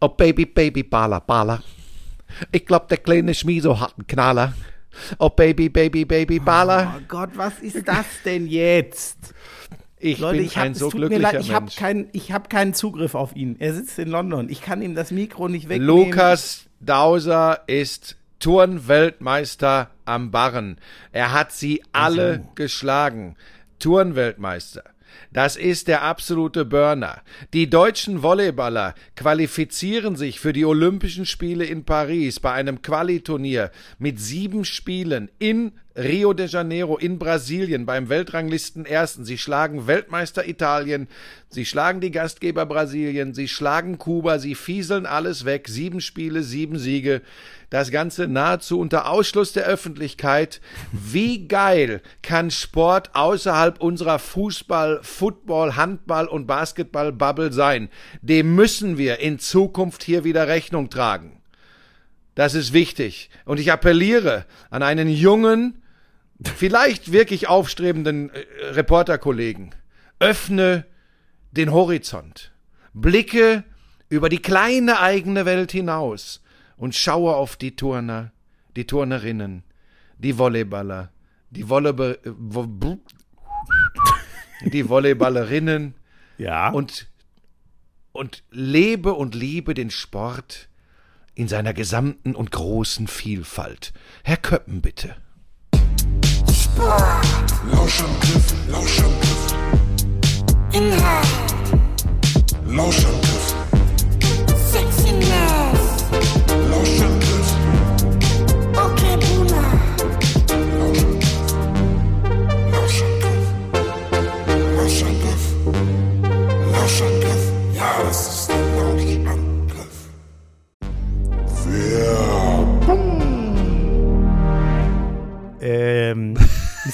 Oh Baby, Baby, Bala, Bala. Ich glaub, der kleine Schmieso hat einen Knaller. Oh Baby, Baby, Baby, Bala. Oh Gott, was ist das denn jetzt? Ich Leute, bin ich hab, ein so glücklicher leid, ich habe Mensch. keinen hab keinen Zugriff auf ihn. Er sitzt in London. Ich kann ihm das Mikro nicht wegnehmen. Lukas Dauser ist Turnweltmeister am Barren. Er hat sie alle geschlagen. Turnweltmeister. Das ist der absolute Burner. Die deutschen Volleyballer qualifizieren sich für die Olympischen Spiele in Paris bei einem Qualiturnier mit sieben Spielen in Rio de Janeiro in Brasilien beim Weltranglisten Ersten. Sie schlagen Weltmeister Italien, sie schlagen die Gastgeber Brasilien, sie schlagen Kuba, sie fieseln alles weg. Sieben Spiele, sieben Siege. Das Ganze nahezu unter Ausschluss der Öffentlichkeit. Wie geil kann Sport außerhalb unserer Fußball, Football, Handball und Basketball-Bubble sein? Dem müssen wir in Zukunft hier wieder Rechnung tragen. Das ist wichtig. Und ich appelliere an einen jungen, vielleicht wirklich aufstrebenden äh, Reporterkollegen. Öffne den Horizont. Blicke über die kleine eigene Welt hinaus und schaue auf die Turner, die Turnerinnen, die Volleyballer, die Volleyball, wo- bl- die Volleyballerinnen Ja. und, und lebe und liebe den Sport in seiner gesamten und großen Vielfalt. Herr Köppen, bitte. Lauschangriff, Lauschangriff. Inhalt, Lauschangriff,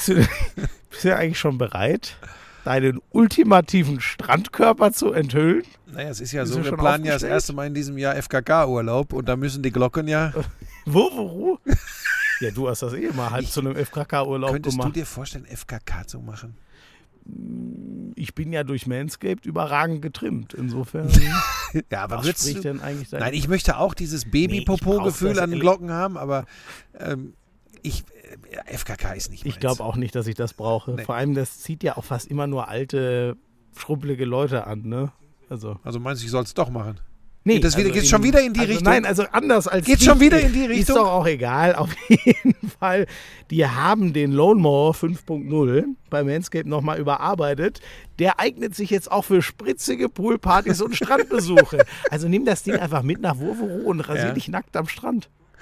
bist, du, bist du eigentlich schon bereit, deinen ultimativen Strandkörper zu enthüllen? Naja, es ist ja Ist so, wir planen ja das erste Mal in diesem Jahr FKK-Urlaub und da müssen die Glocken ja. Wo, wo? Ja, du hast das eh mal halb zu einem FKK-Urlaub Könntest du gemacht. dir vorstellen, FKK zu machen? Ich bin ja durch Manscaped überragend getrimmt. Insofern, Ja, aber was spricht denn eigentlich? Nein, ich möchte auch dieses Nee, Baby-Popo-Gefühl ich das an den Glocken haben, aber ähm, ich, äh, FKK ist nicht Ich glaube auch nicht, dass ich das brauche. Nee. Vor allem, das zieht ja auch fast immer nur alte, schrubbelige Leute an, ne? Also. Also meinst du, ich soll es doch machen? Nee, das wieder- also geht's schon wieder in die also Richtung? Nein, also anders als Geht's die- schon wieder in die Ist Richtung? doch auch egal. Auf jeden Fall. Die haben den Lone Mower 5.0 bei Manscaped nochmal überarbeitet. Der eignet sich jetzt auch für spritzige Poolpartys und Strandbesuche. Also nimm das Ding einfach mit nach Wurvero und rasier Ja. dich nackt am Strand.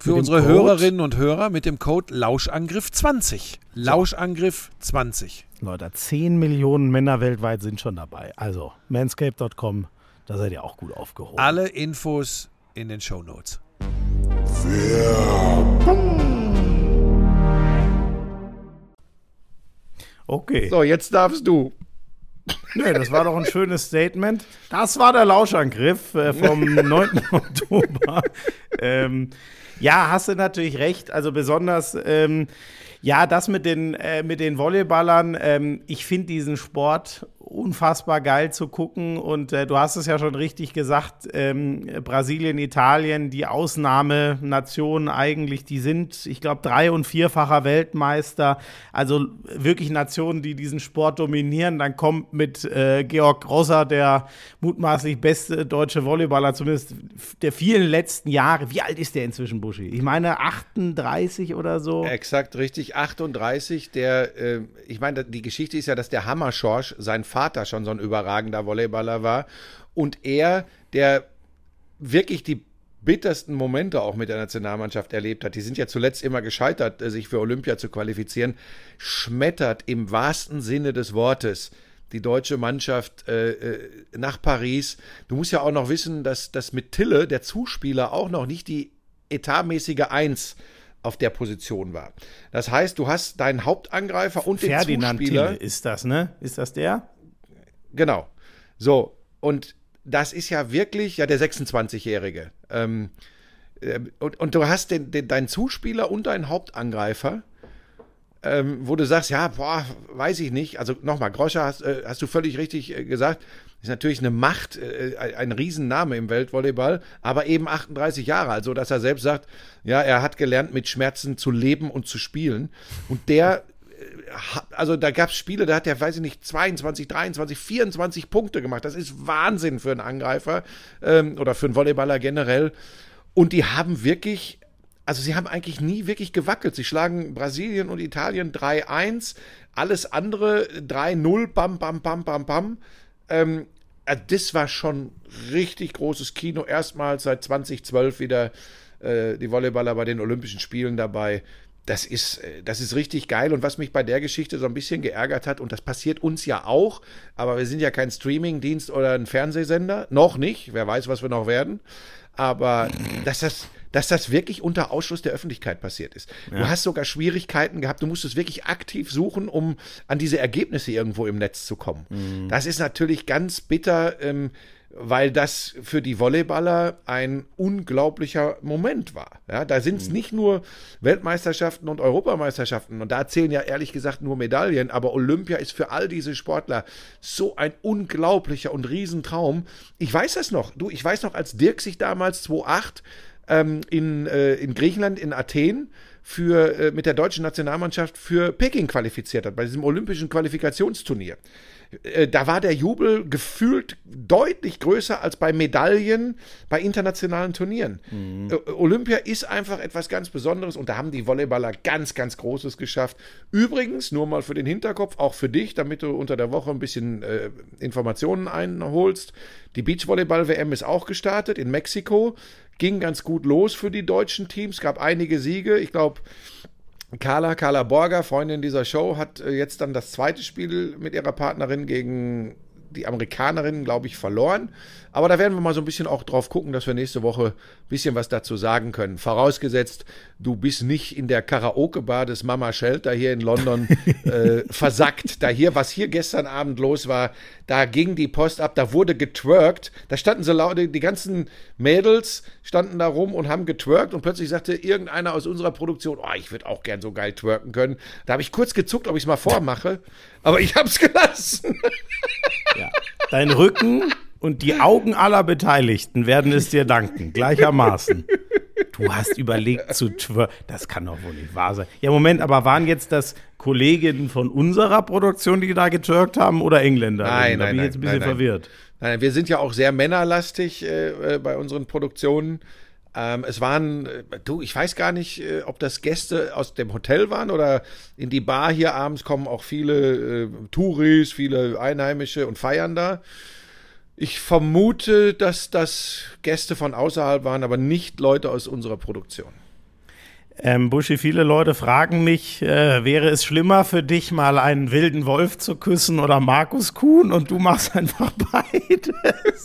Für unsere Code- Hörerinnen und Hörer mit dem Code Lauschangriff20. Lauschangriff20. Leute, 10 Millionen Männer weltweit sind schon dabei. Also manscape.com, da seid ihr auch gut aufgehoben. Alle Infos in den Show Notes. Okay. So, jetzt darfst du. Nee, das war doch ein schönes Statement. Das war der Lauschangriff äh, vom 9. Oktober. Ähm, ja, hast du natürlich recht. Also besonders, ähm, ja, das mit den, äh, mit den Volleyballern. Ähm, ich finde diesen Sport unfassbar geil zu gucken. Und äh, du hast es ja schon richtig gesagt, ähm, Brasilien, Italien, die Ausnahmenationen eigentlich, die sind, ich glaube, drei- und vierfacher Weltmeister. Also wirklich Nationen, die diesen Sport dominieren. Dann kommt mit äh, Georg Grosser, der mutmaßlich beste deutsche Volleyballer, zumindest der vielen letzten Jahre. Wie alt ist der inzwischen, Buschi? Ich meine 38 oder so. Exakt, richtig. 38. Der, äh, ich meine, die Geschichte ist ja, dass der Hammer Schorsch, sein Vater schon so ein überragender Volleyballer war. Und er, der wirklich die bittersten Momente auch mit der Nationalmannschaft erlebt hat, die sind ja zuletzt immer gescheitert, äh, sich für Olympia zu qualifizieren, schmettert im wahrsten Sinne des Wortes die deutsche Mannschaft äh, äh, nach Paris. Du musst ja auch noch wissen, dass, dass mit Tille, der Zuspieler, auch noch nicht die etatmäßige Eins auf der Position war. Das heißt, du hast deinen Hauptangreifer und den Ferdinand Zuspieler. Tille ist das, ne? Ist das der? Genau. So, und das ist ja wirklich, ja, der 26-Jährige. Ähm, äh, und, und du hast den, den, deinen Zuspieler und deinen Hauptangreifer, ähm, wo du sagst, ja, boah, weiß ich nicht. Also nochmal, Groscher hast, äh, hast du völlig richtig äh, gesagt, ist natürlich eine Macht, äh, ein Riesenname im Weltvolleyball, aber eben 38 Jahre, also dass er selbst sagt, ja, er hat gelernt, mit Schmerzen zu leben und zu spielen. Und der also da gab es Spiele, da hat er, weiß ich nicht, 22, 23, 24 Punkte gemacht. Das ist Wahnsinn für einen Angreifer ähm, oder für einen Volleyballer generell. Und die haben wirklich, also sie haben eigentlich nie wirklich gewackelt. Sie schlagen Brasilien und Italien 3-1, alles andere 3-0, bam, bam, bam, bam, bam. Ähm, also das war schon richtig großes Kino. Erstmals seit 2012 wieder äh, die Volleyballer bei den Olympischen Spielen dabei das ist, äh, das ist richtig geil. Und was mich bei der Geschichte so ein bisschen geärgert hat, und das passiert uns ja auch, aber wir sind ja kein Streaming-Dienst oder ein Fernsehsender, noch nicht, wer weiß, was wir noch werden. Aber dass das, dass das wirklich unter Ausschluss der Öffentlichkeit passiert ist. Ja. Du hast sogar Schwierigkeiten gehabt, du musstest wirklich aktiv suchen, um an diese Ergebnisse irgendwo im Netz zu kommen. Mhm. Das ist natürlich ganz bitter. Ähm, weil das für die Volleyballer ein unglaublicher Moment war. Ja, da sind es mhm. nicht nur Weltmeisterschaften und Europameisterschaften und da zählen ja ehrlich gesagt nur Medaillen, aber Olympia ist für all diese Sportler so ein unglaublicher und Riesentraum. Ich weiß das noch. Du, ich weiß noch, als Dirk sich damals 2008 ähm, in, äh, in Griechenland, in Athen, für, äh, mit der deutschen Nationalmannschaft für Peking qualifiziert hat, bei diesem olympischen Qualifikationsturnier. Äh, da war der Jubel gefühlt deutlich größer als bei Medaillen bei internationalen Turnieren. Mhm. Olympia ist einfach etwas ganz Besonderes und da haben die Volleyballer ganz, ganz Großes geschafft. Übrigens, nur mal für den Hinterkopf, auch für dich, damit du unter der Woche ein bisschen äh, Informationen einholst. Die Beachvolleyball-WM ist auch gestartet in Mexiko. Ging ganz gut los für die deutschen Teams, gab einige Siege. Ich glaube, Carla, Carla Borger, Freundin dieser Show, hat äh, jetzt dann das zweite Spiel mit ihrer Partnerin gegen die Amerikanerinnen, glaube ich, verloren. Aber da werden wir mal so ein bisschen auch drauf gucken, dass wir nächste Woche ein bisschen was dazu sagen können. Vorausgesetzt, du bist nicht in der Karaoke-Bar des Mama Shelter hier in London äh, versackt. Da hier, was hier gestern Abend los war, da ging die Post ab, da wurde getwerkt. Da standen so laut, die ganzen Mädels standen da rum und haben getwerkt und plötzlich sagte irgendeiner aus unserer Produktion, oh, ich würde auch gern so geil twerken können. Da habe ich kurz gezuckt, ob ich es mal vormache, aber ich habe es gelassen. Ja. Dein Rücken und die Augen aller Beteiligten werden es dir danken, gleichermaßen. Du hast überlegt zu twer Das kann doch wohl nicht wahr sein. Ja, Moment, aber waren jetzt das Kolleginnen von unserer Produktion, die da getürkt haben, oder Engländer? Nein, da nein, bin ich jetzt ein bisschen nein, nein. verwirrt. Nein, wir sind ja auch sehr männerlastig äh, äh, bei unseren Produktionen. Ähm, es waren, äh, du, ich weiß gar nicht, äh, ob das Gäste aus dem Hotel waren oder in die Bar hier abends kommen auch viele äh, Touris, viele Einheimische und feiern da. Ich vermute, dass das Gäste von außerhalb waren, aber nicht Leute aus unserer Produktion. Ähm, Buschi, viele Leute fragen mich, äh, wäre es schlimmer für dich, mal einen wilden Wolf zu küssen oder Markus Kuhn und du machst einfach beides?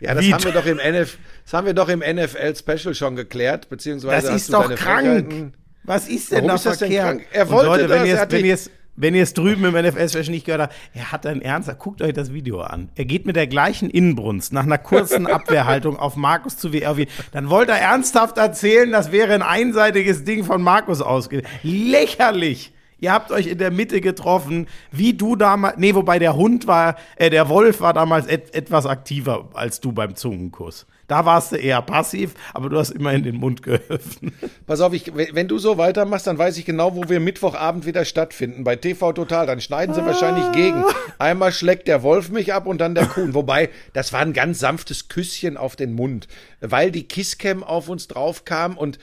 ja, das Wie haben wir doch im NF, das haben wir doch im NFL Special schon geklärt, beziehungsweise Das ist doch krank. Was ist denn Warum da ist das denn verkehrt? krank? Er wollte Leute, das, wenn ihr er es, wenn ihr es, drüben im NFL-Special nicht gehört habt, er hat einen Ernst, guckt euch das Video an. Er geht mit der gleichen Inbrunst nach einer kurzen Abwehrhaltung auf Markus zu wie Erwin. Dann wollte er ernsthaft erzählen, das wäre ein einseitiges Ding von Markus ausge. Lächerlich! Ihr habt euch in der Mitte getroffen, wie du damals. Nee, wobei der Hund war, äh, der Wolf war damals et etwas aktiver als du beim Zungenkuss. Da warst du eher passiv, aber du hast immerhin den Mund geöffnet. Pass auf, ich, wenn wenn du so weitermachst, dann weiß ich genau, wo wir Mittwochabend wieder stattfinden. Bei TV Total. Dann schneiden sie wahrscheinlich gegen. Einmal schlägt der Wolf mich ab und dann der Kuhn. Wobei, das war ein ganz sanftes Küsschen auf den Mund, weil die Kisscam auf uns drauf kam und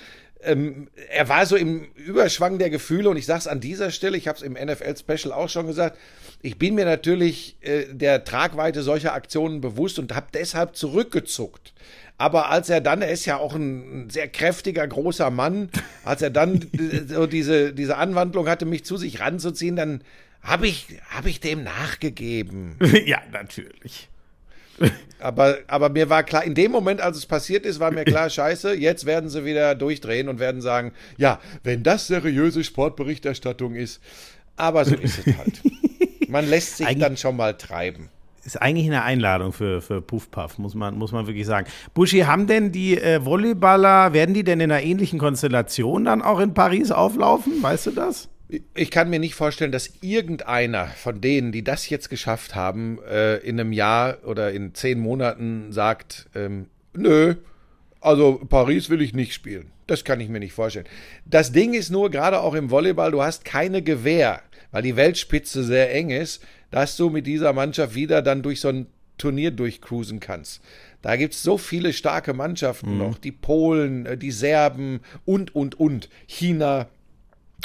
ähm, er war so im Überschwang der Gefühle und ich sag's an dieser Stelle, ich habe es im NFL-Special auch schon gesagt, ich bin mir natürlich äh, der Tragweite solcher Aktionen bewusst und habe deshalb zurückgezuckt. Aber als er dann, er ist ja auch ein sehr kräftiger, großer Mann, als er dann äh, so diese, diese Anwandlung hatte, mich zu sich ranzuziehen, dann habe ich, hab ich dem nachgegeben. ja, natürlich. Aber, aber mir war klar, in dem Moment, als es passiert ist, war mir klar, scheiße, jetzt werden sie wieder durchdrehen und werden sagen, ja, wenn das seriöse Sportberichterstattung ist. Aber so ist es halt. Man lässt sich Eigentlich- dann schon mal treiben. Ist eigentlich eine Einladung für, für Puff Puff, muss man, muss man wirklich sagen. Buschi, haben denn die äh, Volleyballer, werden die denn in einer ähnlichen Konstellation dann auch in Paris auflaufen? Weißt du das? Ich kann mir nicht vorstellen, dass irgendeiner von denen, die das jetzt geschafft haben, äh, in einem Jahr oder in zehn Monaten sagt, ähm, nö, also Paris will ich nicht spielen. Das kann ich mir nicht vorstellen. Das Ding ist nur, gerade auch im Volleyball, du hast keine Gewähr, weil die Weltspitze sehr eng ist, dass du mit dieser Mannschaft wieder dann durch so ein Turnier durchcruisen kannst. Da gibt's so viele starke Mannschaften noch, die Polen, äh, die Serben und, und, und, China.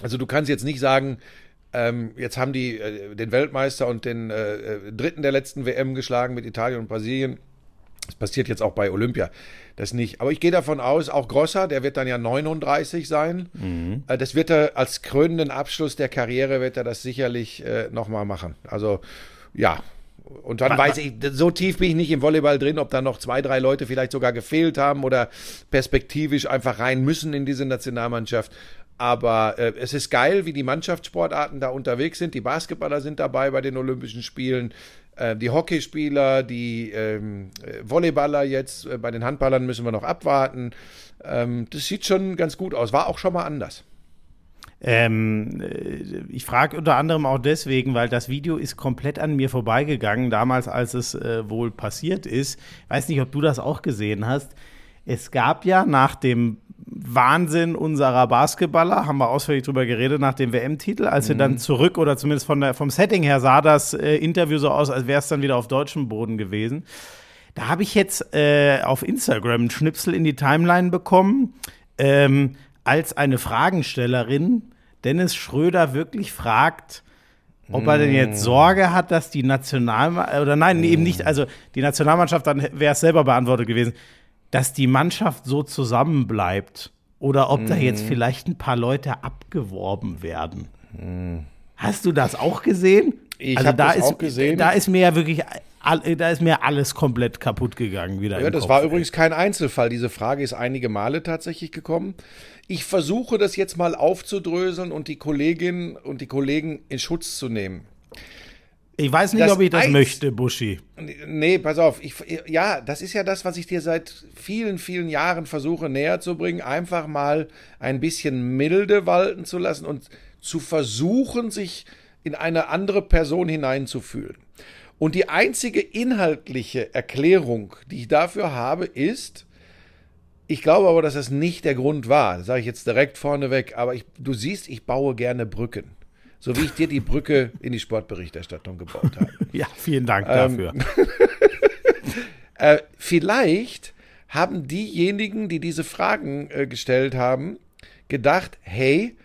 Also du kannst jetzt nicht sagen, ähm, jetzt haben die äh, den Weltmeister und den äh, äh, Dritten der letzten WM geschlagen mit Italien und Brasilien. Das passiert jetzt auch bei Olympia. Das nicht. Aber ich gehe davon aus, auch Grosser, der wird dann ja 39 sein. Äh, Das wird er als krönenden Abschluss der Karriere, wird er das sicherlich äh, nochmal machen. Also ja. Und dann weiß ich, so tief bin ich nicht im Volleyball drin, ob da noch zwei, drei Leute vielleicht sogar gefehlt haben oder perspektivisch einfach rein müssen in diese Nationalmannschaft. Aber äh, es ist geil, wie die Mannschaftssportarten da unterwegs sind. Die Basketballer sind dabei bei den Olympischen Spielen. Äh, die Hockeyspieler, die ähm, äh, Volleyballer jetzt. Äh, bei den Handballern müssen wir noch abwarten. Ähm, das sieht schon ganz gut aus. War auch schon mal anders. Ähm, äh, ich frage unter anderem auch deswegen, weil das Video ist komplett an mir vorbeigegangen, damals, als es äh, wohl passiert ist. Weiß nicht, ob du das auch gesehen hast. Es gab ja nach dem Wahnsinn unserer Basketballer, haben wir ausführlich drüber geredet, nach dem WM-Titel, als wir dann zurück oder zumindest von der, vom Setting her sah das äh, Interview so aus, als wäre es dann wieder auf deutschem Boden gewesen. Da habe ich jetzt äh, auf Instagram einen Schnipsel in die Timeline bekommen, ähm, als eine Fragenstellerin Dennis Schröder wirklich fragt, ob er denn jetzt Sorge hat, dass die Nationalmannschaft, oder nein, eben nicht, also die Nationalmannschaft, dann wäre es selber beantwortet gewesen, dass die Mannschaft so zusammenbleibt oder ob da jetzt vielleicht ein paar Leute abgeworben werden. Hast du das auch gesehen? Ich also hab da das ist, auch gesehen. Da ist mir ja wirklich, da ist mir alles komplett kaputt gegangen wieder. Ja, das Kopf. war übrigens kein Einzelfall. Diese Frage ist einige Male tatsächlich gekommen. Ich versuche das jetzt mal aufzudröseln und die Kolleginnen und die Kollegen in Schutz zu nehmen. Ich weiß nicht, Das ob ich das Eins- möchte, Buschi. Nee, pass auf. Ich, ja, das ist ja das, was ich dir seit vielen, vielen Jahren versuche näher zu bringen. Einfach mal ein bisschen Milde walten zu lassen und zu versuchen, sich in eine andere Person hineinzufühlen. Und die einzige inhaltliche Erklärung, die ich dafür habe, ist, ich glaube aber, dass das nicht der Grund war. Das sage ich jetzt direkt vorneweg. Aber ich, du siehst, ich baue gerne Brücken. So wie ich dir die Brücke in die Sportberichterstattung gebaut habe. Ja, vielen Dank Ähm, dafür. Äh, vielleicht haben diejenigen, die diese Fragen äh, gestellt haben, gedacht, hey,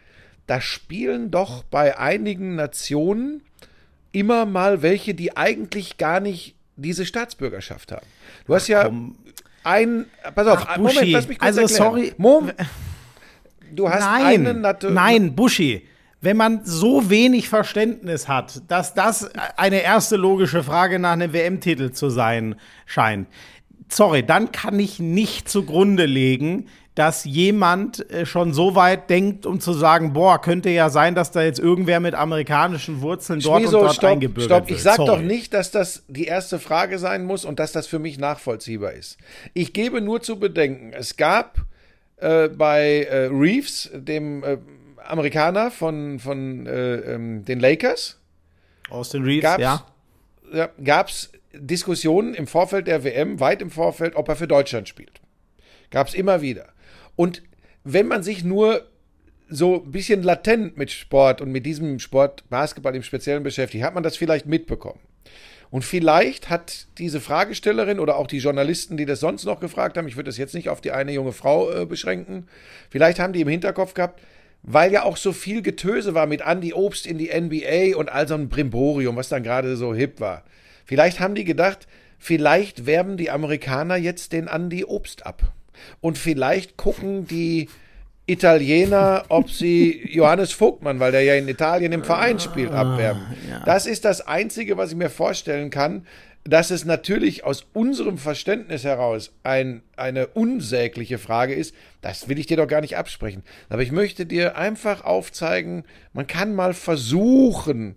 da spielen doch bei einigen Nationen immer mal welche, die eigentlich gar nicht diese Staatsbürgerschaft haben. Du hast ja ein, pass auf, Ach, Moment, lass mich kurz also erklären. sorry. Mom, du hast Nein, eine Nat nein, Buschi. Wenn man so wenig Verständnis hat, dass das eine erste logische Frage nach einem WM-Titel zu sein scheint, sorry, dann kann ich nicht zugrunde legen, dass jemand äh, schon so weit denkt, um zu sagen, boah, könnte ja sein, dass da jetzt irgendwer mit amerikanischen Wurzeln dort Schmieso, und dort stopp, eingebürgert stopp. wird. Ich sag Sorry. doch nicht, dass das die erste Frage sein muss und dass das für mich nachvollziehbar ist. Ich gebe nur zu bedenken, es gab äh, bei äh, Reeves, dem äh, Amerikaner von, von äh, ähm, den Lakers Austin Reeves, gab's, ja. ja, gab's Diskussionen im Vorfeld der WM, weit im Vorfeld, ob er für Deutschland spielt. Gab's immer wieder. Und wenn man sich nur so ein bisschen latent mit Sport und mit diesem Sport Basketball im Speziellen beschäftigt, hat man das vielleicht mitbekommen. Und vielleicht hat diese Fragestellerin oder auch die Journalisten, die das sonst noch gefragt haben, ich würde das jetzt nicht auf die eine junge Frau äh, beschränken, vielleicht haben die im Hinterkopf gehabt, weil ja auch so viel Getöse war mit Andy Obst in die NBA und all so ein Brimborium, was dann gerade so hip war. Vielleicht haben die gedacht, vielleicht werben die Amerikaner jetzt den Andy Obst ab. Und vielleicht gucken die Italiener, ob sie Johannes Vogtmann, weil der ja in Italien im Verein spielt, abwerben. Das ist das Einzige, was ich mir vorstellen kann, dass es natürlich aus unserem Verständnis heraus ein, eine unsägliche Frage ist, das will ich dir doch gar nicht absprechen. Aber ich möchte dir einfach aufzeigen, man kann mal versuchen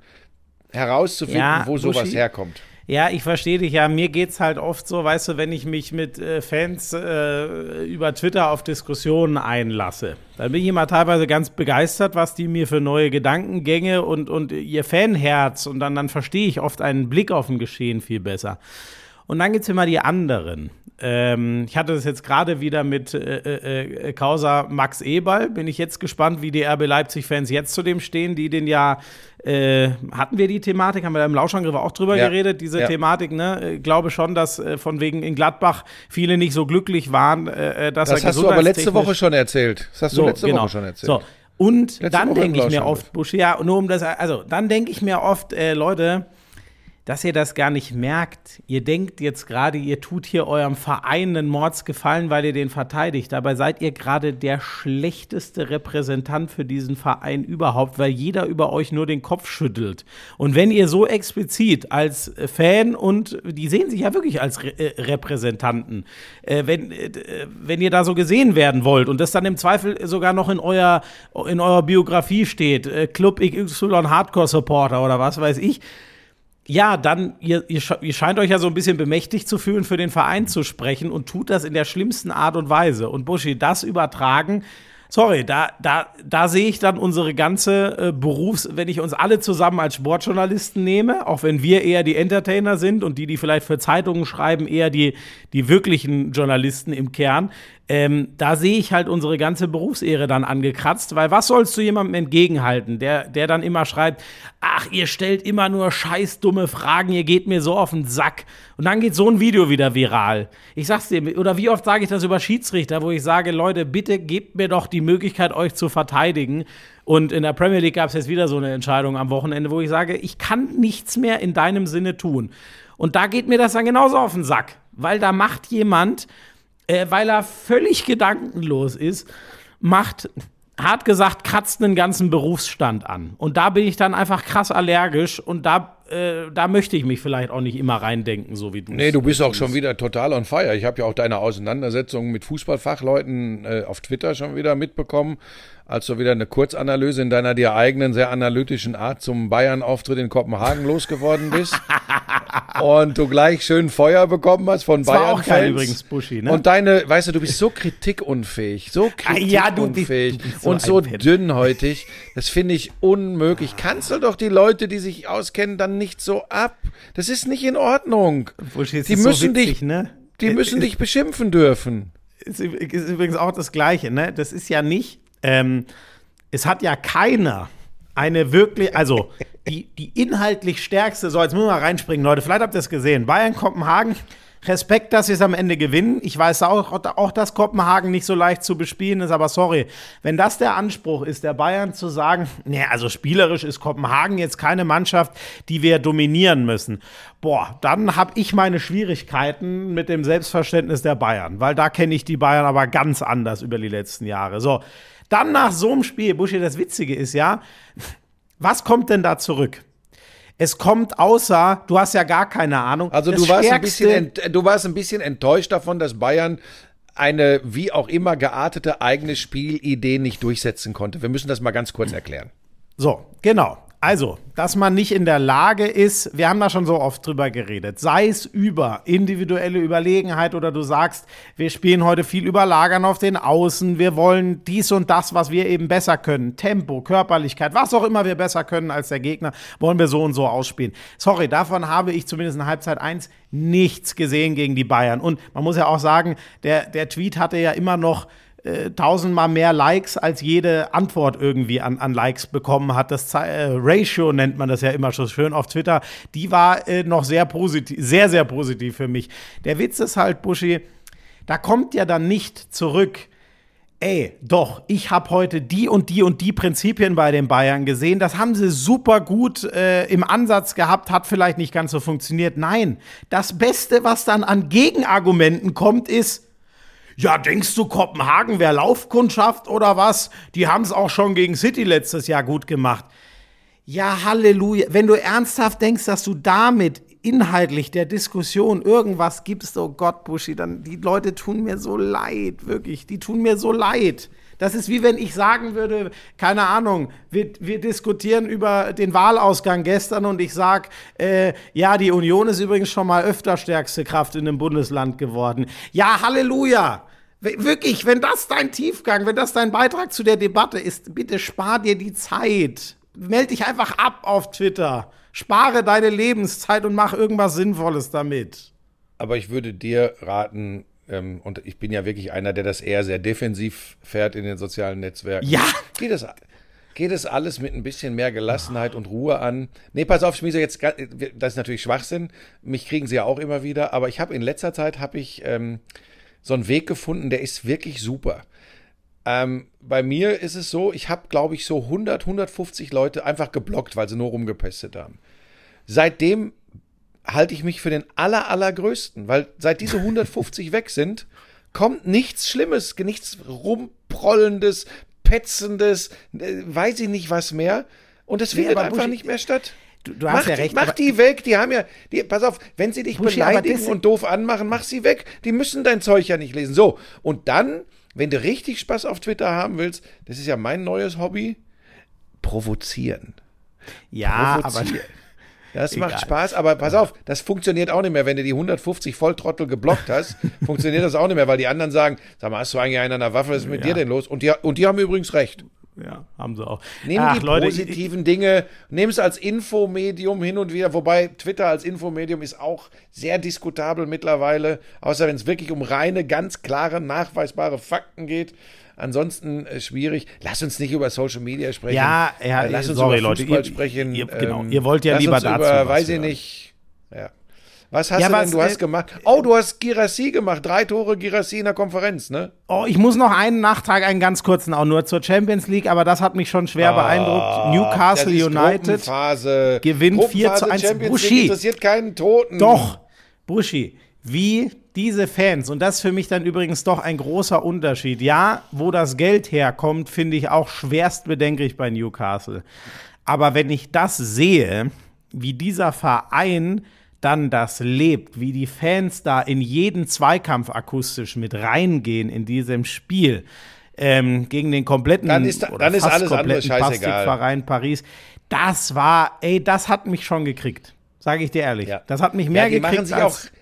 herauszufinden, Ja, wo sowas Buschi, herkommt. Ja, ich verstehe dich ja. Mir geht's halt oft so, weißt du, wenn ich mich mit äh, Fans äh, über Twitter auf Diskussionen einlasse, dann bin ich immer teilweise ganz begeistert, was die mir für neue Gedankengänge und, und ihr Fanherz und dann, dann verstehe ich oft einen Blick auf ein Geschehen viel besser. Und dann gibt's immer die anderen. Ähm, ich hatte das jetzt gerade wieder mit äh, äh, äh, Causa Max Eberl. Bin ich jetzt gespannt, wie die RB Leipzig-Fans jetzt zu dem stehen, die den ja, äh, hatten wir die Thematik, haben wir da im Lauschangriff auch drüber Ja. geredet, diese Ja. Thematik, ne? Äh, glaube schon, dass äh, von wegen in Gladbach viele nicht so glücklich waren, äh, äh, dass Das er hast du aber letzte Woche schon erzählt. Das hast du letzte Woche schon erzählt. genau. So. Und Letzte dann denke ich mir oft, Busch, ja, nur um das, also dann denke ich mir oft, äh, Leute, dass ihr das gar nicht merkt. Ihr denkt jetzt gerade, ihr tut hier eurem Verein einen Mordsgefallen, weil ihr den verteidigt. Dabei seid ihr gerade der schlechteste Repräsentant für diesen Verein überhaupt, weil jeder über euch nur den Kopf schüttelt. Und wenn ihr so explizit als äh, Fan und die sehen sich ja wirklich als Re äh, Repräsentanten, äh, wenn, äh, wenn ihr da so gesehen werden wollt und das dann im Zweifel sogar noch in euer in eurer Biografie steht, äh, Club XY Hardcore Supporter oder was weiß ich, ja, dann, ihr, ihr, ihr scheint euch ja so ein bisschen bemächtigt zu fühlen, für den Verein zu sprechen und tut das in der schlimmsten Art und Weise. Und Buschi, das übertragen, sorry, da, da, da sehe ich dann unsere ganze äh, Berufs-, wenn ich uns alle zusammen als Sportjournalisten nehme, auch wenn wir eher die Entertainer sind und die, die vielleicht für Zeitungen schreiben, eher die, die wirklichen Journalisten im Kern, ähm, da sehe ich halt unsere ganze Berufsehre dann angekratzt, weil was sollst du jemandem entgegenhalten, der, der dann immer schreibt, ach, ihr stellt immer nur scheiß dumme Fragen, ihr geht mir so auf den Sack. Und dann geht so ein Video wieder viral. Ich sag's dir, oder wie oft sage ich das über Schiedsrichter, wo ich sage, Leute, bitte gebt mir doch die Möglichkeit, euch zu verteidigen. Und in der Premier League gab es jetzt wieder so eine Entscheidung am Wochenende, wo ich sage, ich kann nichts mehr in deinem Sinne tun. Und da geht mir das dann genauso auf den Sack, weil da macht jemand, äh, weil er völlig gedankenlos ist, macht, hart gesagt, kratzt einen ganzen Berufsstand an. Und da bin ich dann einfach krass allergisch und da, äh, da möchte ich mich vielleicht auch nicht immer reindenken, so wie du. Nee, du bist auch schon wieder total on fire. Ich habe ja auch deine Auseinandersetzung mit Fußballfachleuten äh, auf Twitter schon wieder mitbekommen, als du wieder eine Kurzanalyse in deiner dir eigenen, sehr analytischen Art zum Bayern-Auftritt in Kopenhagen losgeworden bist. und du gleich schön Feuer bekommen hast von war Bayern. auch geil übrigens, Buschi, ne? Und deine, weißt du, du bist so kritikunfähig, so Ah, ja, du kritikunfähig so und so Penner. dünnhäutig. Das finde ich unmöglich. Kanzel doch die Leute, die sich auskennen, dann nicht so ab. Das ist nicht in Ordnung. Buschi, die ist müssen so witzig, dich, ne? die müssen dich beschimpfen dürfen. ist, ist übrigens auch das Gleiche, ne? Das ist ja nicht, ähm, es hat ja keiner eine wirklich, also die, die inhaltlich stärkste, so jetzt müssen wir mal reinspringen, Leute, vielleicht habt ihr es gesehen, Bayern, Kopenhagen, Respekt, dass sie es am Ende gewinnen. Ich weiß auch, auch, dass Kopenhagen nicht so leicht zu bespielen ist, aber sorry, wenn das der Anspruch ist, der Bayern zu sagen, nee, also spielerisch ist Kopenhagen jetzt keine Mannschaft, die wir dominieren müssen. Boah, dann habe ich meine Schwierigkeiten mit dem Selbstverständnis der Bayern, weil da kenne ich die Bayern aber ganz anders über die letzten Jahre. So, dann nach so einem Spiel, Buschi, das Witzige ist ja, was kommt denn da zurück? Es kommt außer, du hast ja gar keine Ahnung. Also du warst, ein bisschen du warst ein bisschen enttäuscht davon, dass Bayern eine wie auch immer geartete eigene Spielidee nicht durchsetzen konnte. Wir müssen das mal ganz kurz erklären. So, genau. Also, dass man nicht in der Lage ist, wir haben da schon so oft drüber geredet, sei es über individuelle Überlegenheit oder du sagst, wir spielen heute viel über Lagern auf den Außen, wir wollen dies und das, was wir eben besser können, Tempo, Körperlichkeit, was auch immer wir besser können als der Gegner, wollen wir so und so ausspielen. Sorry, davon habe ich zumindest in Halbzeit 1 nichts gesehen gegen die Bayern. Und man muss ja auch sagen, der, der Tweet hatte ja immer noch äh, tausendmal mehr Likes als jede Antwort irgendwie an, an Likes bekommen hat. Das äh, Ratio nennt man das ja immer schon schön auf Twitter. Die war äh, noch sehr positiv, sehr, sehr positiv für mich. Der Witz ist halt, Buschi, da kommt ja dann nicht zurück. Ey, doch, ich habe heute die und die und die Prinzipien bei den Bayern gesehen. Das haben sie super gut äh, im Ansatz gehabt, hat vielleicht nicht ganz so funktioniert. Nein, das Beste, was dann an Gegenargumenten kommt, ist, ja, denkst du, Kopenhagen wäre Laufkundschaft oder was? Die haben es auch schon gegen City letztes Jahr gut gemacht. Ja, Halleluja. Wenn du ernsthaft denkst, dass du damit inhaltlich der Diskussion irgendwas gibst, oh Gott, Buschi, dann die Leute tun mir so leid, wirklich. Die tun mir so leid. Das ist wie wenn ich sagen würde, keine Ahnung, wir, wir diskutieren über den Wahlausgang gestern und ich sage, äh, ja, die Union ist übrigens schon mal öfter stärkste Kraft in einem Bundesland geworden. Ja, Halleluja! Wirklich, wenn das dein Tiefgang, wenn das dein Beitrag zu der Debatte ist, bitte spar dir die Zeit. Meld dich einfach ab auf Twitter. Spare deine Lebenszeit und mach irgendwas Sinnvolles damit. Aber ich würde dir raten, ähm, und ich bin ja wirklich einer, der das eher sehr defensiv fährt in den sozialen Netzwerken. Ja! Geht es, geht es alles mit ein bisschen mehr Gelassenheit und Ruhe an? Nee, pass auf, Schmiese, jetzt, das ist natürlich Schwachsinn. Mich kriegen sie ja auch immer wieder, aber ich habe in letzter Zeit, habe ich ähm, so einen Weg gefunden, der ist wirklich super. Ähm, bei mir ist es so, ich habe, glaube ich, so 100, 150 Leute einfach geblockt, weil sie nur rumgepestet haben. Seitdem halte ich mich für den aller, allergrößten, weil seit diese 150 weg sind, kommt nichts Schlimmes, nichts rumprollendes, petzendes, äh, weiß ich nicht was mehr. Und es Nee, findet aber einfach Buschi, nicht mehr statt. Du, du mach hast ja recht. mach aber- die weg, die haben ja, die, pass auf, wenn sie dich Buschi, aber beleidigen und doof anmachen, mach sie weg. Die müssen dein Zeug ja nicht lesen. So, und dann, wenn du richtig Spaß auf Twitter haben willst, das ist ja mein neues Hobby, provozieren. ja, aber Provozieren. Das Egal. macht Spaß, aber pass auf, das funktioniert auch nicht mehr, wenn du die 150 Volltrottel geblockt hast, funktioniert das auch nicht mehr, weil die anderen sagen, sag mal, hast du eigentlich einen an der Waffe, was ist mit Ja. dir denn los? Und die, und die haben übrigens recht. ja, haben sie auch. Nehmen Ach, die Leute, positiven Dinge, nehmen es als Infomedium hin und wieder, wobei Twitter als Infomedium ist auch sehr diskutabel mittlerweile, außer wenn es wirklich um reine, ganz klare, nachweisbare Fakten geht. Ansonsten äh, schwierig. Lass uns nicht über Social Media sprechen. Ja, ja, Äh, lass uns sorry, über Leute, Fußball ihr- sprechen. ihr- genau, Ähm, ihr wollt ja lieber dazu über, was weiß ich nicht. Ja. Was hast Ja, du was, denn? Du hast äh, gemacht. Oh, du hast Girassi gemacht. Drei Tore Girassi in der Konferenz, ne? Oh, ich muss noch einen Nachtrag, einen ganz kurzen, auch nur zur Champions League, aber das hat mich schon schwer beeindruckt. Newcastle Ah, Das ist United. Gewinnt 4 zu 1. Champions Buschi. Interessiert keinen Toten. Doch, Buschi, wie diese Fans, und das ist für mich dann übrigens doch ein großer Unterschied. Ja, wo das Geld herkommt, finde ich auch schwerst bedenklich bei Newcastle. Aber wenn ich das sehe, wie dieser Verein dann das lebt, wie die Fans da in jeden Zweikampf akustisch mit reingehen in diesem Spiel, ähm, gegen den kompletten Dann ist- oder dann ist fast alles andere scheißegal. Plastikverein Paris, das war, ey, das hat mich schon gekriegt. Sage ich dir ehrlich. Ja. Das hat mich mehr ja, die gekriegt machen sich als auch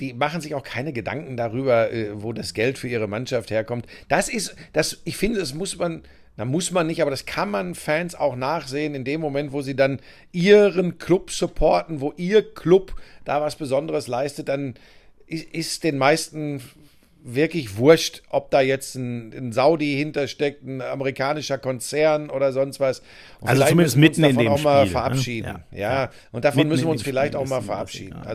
die machen sich auch keine Gedanken darüber, äh, wo das Geld für ihre Mannschaft herkommt. Das ist, das, ich finde, das muss man, da muss man nicht, aber das kann man Fans auch nachsehen in dem Moment, wo sie dann ihren Club supporten, wo ihr Club da was Besonderes leistet, dann ist, ist den meisten wirklich wurscht, ob da jetzt ein, ein Saudi hintersteckt, ein amerikanischer Konzern oder sonst was. Und Also zumindest mitten in dem auch mal Spiel, ne? verabschieden. Ja. Ja, und davon Mitten müssen wir uns vielleicht Spiel auch mal ist das verabschieden. egal.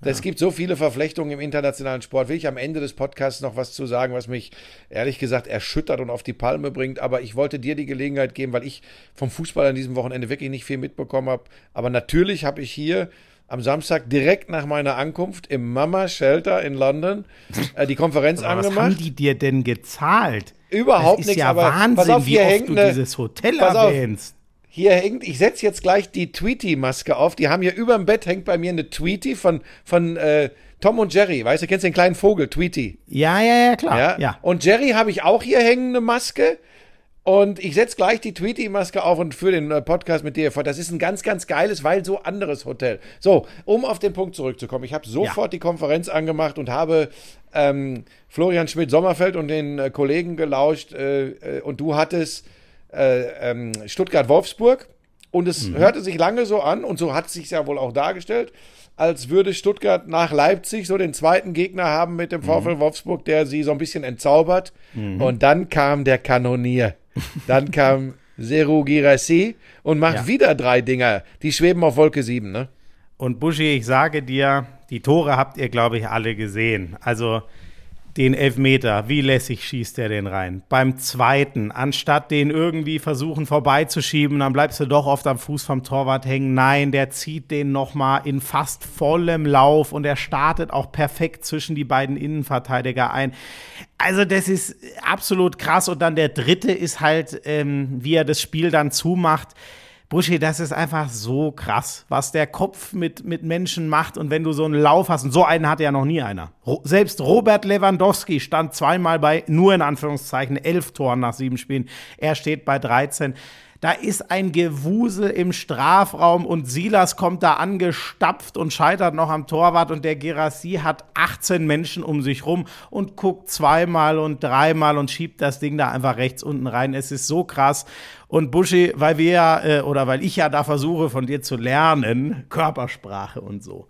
Also Ja. es gibt so viele Verflechtungen im internationalen Sport. Will ich am Ende des Podcasts noch was zu sagen, was mich ehrlich gesagt erschüttert und auf die Palme bringt. Aber ich wollte dir die Gelegenheit geben, weil ich vom Fußball an diesem Wochenende wirklich nicht viel mitbekommen habe. Aber natürlich habe ich hier am Samstag direkt nach meiner Ankunft im Mama Shelter in London äh, die Konferenz Aber was haben angemacht. die dir denn gezahlt? Überhaupt das ist nichts, ja aber Wahnsinn, pass auf, wie oft hängt du dieses Hotel pass auf. erwähnst. Hier hängt, ich setze jetzt gleich die Tweety-Maske auf. Die haben hier über dem Bett hängt bei mir eine Tweety von, von äh, Tom und Jerry. Weißt du, kennst den kleinen Vogel, Tweety? Ja, ja, ja, klar. Ja. Ja. Und Jerry habe ich auch hier hängen, eine Maske. Und ich setze gleich die Tweety-Maske auf und für den äh, Podcast mit dir fort. Das ist ein ganz, ganz geiles, weil so anderes Hotel. So, um auf den Punkt zurückzukommen. Ich habe sofort die Konferenz angemacht und habe ähm, Florian Schmidt-Sommerfeld und den äh, Kollegen gelauscht. Äh, äh, und du hattest äh, ähm, Stuttgart-Wolfsburg. Und es hörte sich lange so an, und so hat es sich ja wohl auch dargestellt, als würde Stuttgart nach Leipzig so den zweiten Gegner haben mit dem VfL Wolfsburg, der sie so ein bisschen entzaubert. Und dann kam der Kanonier. Dann kam Seru Girassi und macht Ja. wieder drei Dinger. Die schweben auf Wolke 7, ne? Und Buschi, ich sage dir, die Tore habt ihr, glaube ich, alle gesehen. Also den Elfmeter, wie lässig schießt er den rein? Beim zweiten, anstatt den irgendwie versuchen vorbeizuschieben, dann bleibst du doch oft am Fuß vom Torwart hängen. Nein, der zieht den nochmal in fast vollem Lauf und er startet auch perfekt zwischen die beiden Innenverteidiger ein. Also das ist absolut krass. Und dann der dritte ist halt, ähm, wie er das Spiel dann zumacht. Buschi, das ist einfach so krass, was der Kopf mit, mit Menschen macht. Und wenn du so einen Lauf hast, und so einen hatte ja noch nie einer. Ro selbst Robert Lewandowski stand zweimal bei, nur in Anführungszeichen, elf Toren nach sieben Spielen. Er steht bei 13. Da ist ein Gewusel im Strafraum und Silas kommt da angestapft und scheitert noch am Torwart und der Gerassi hat 18 Menschen um sich rum und guckt zweimal und dreimal und schiebt das Ding da einfach rechts unten rein. Es ist so krass. Und Buschi, weil wir ja, äh, oder weil ich ja da versuche von dir zu lernen, Körpersprache und so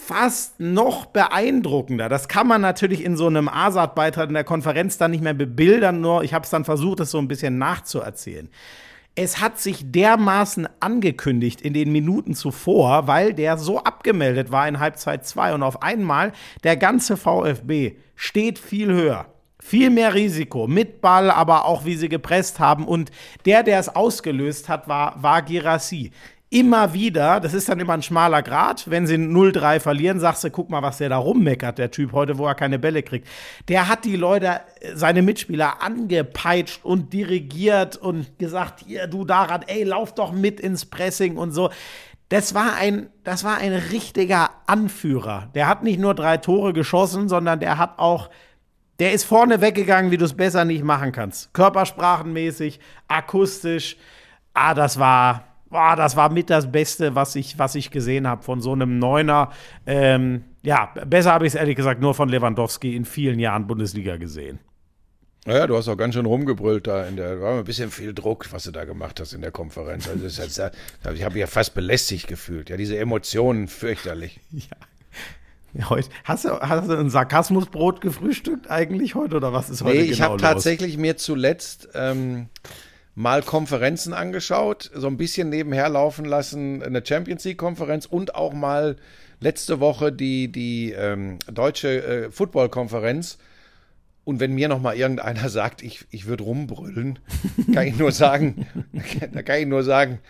fast noch beeindruckender. Das kann man natürlich in so einem ASAT-Beitrag in der Konferenz dann nicht mehr bebildern, nur ich habe es dann versucht, das so ein bisschen nachzuerzählen. Es hat sich dermaßen angekündigt in den Minuten zuvor, weil der so abgemeldet war in Halbzeit 2 und auf einmal der ganze VfB steht viel höher. Viel mehr Risiko mit Ball, aber auch wie sie gepresst haben. Und der, der es ausgelöst hat, war, war Girassi immer wieder, das ist dann immer ein schmaler Grad, wenn sie 0-3 verlieren, sagst du, guck mal, was der da rummeckert, der Typ heute, wo er keine Bälle kriegt. Der hat die Leute, äh, seine Mitspieler angepeitscht und dirigiert und gesagt, hier, du daran, ey, lauf doch mit ins Pressing und so. Das war ein, das war ein richtiger Anführer. Der hat nicht nur drei Tore geschossen, sondern der hat auch der ist vorne weggegangen, wie du es besser nicht machen kannst. Körpersprachenmäßig, akustisch. Ah, das war, ah, das war mit das Beste, was ich, was ich gesehen habe von so einem Neuner. Ähm, ja, besser habe ich es ehrlich gesagt nur von Lewandowski in vielen Jahren Bundesliga gesehen. Naja, du hast auch ganz schön rumgebrüllt da in der, war ein bisschen viel Druck, was du da gemacht hast in der Konferenz. Also jetzt, ich habe mich ja fast belästigt gefühlt. Ja, diese Emotionen fürchterlich. Ja, heute, hast, du, hast du ein Sarkasmusbrot gefrühstückt eigentlich heute oder was ist heute Nee, genau ich habe tatsächlich mir zuletzt ähm, mal Konferenzen angeschaut, so ein bisschen nebenher laufen lassen, eine Champions League-Konferenz und auch mal letzte Woche die, die ähm, deutsche äh, Football-Konferenz. Und wenn mir noch mal irgendeiner sagt, ich, ich würde rumbrüllen, kann ich nur sagen, da kann ich nur sagen,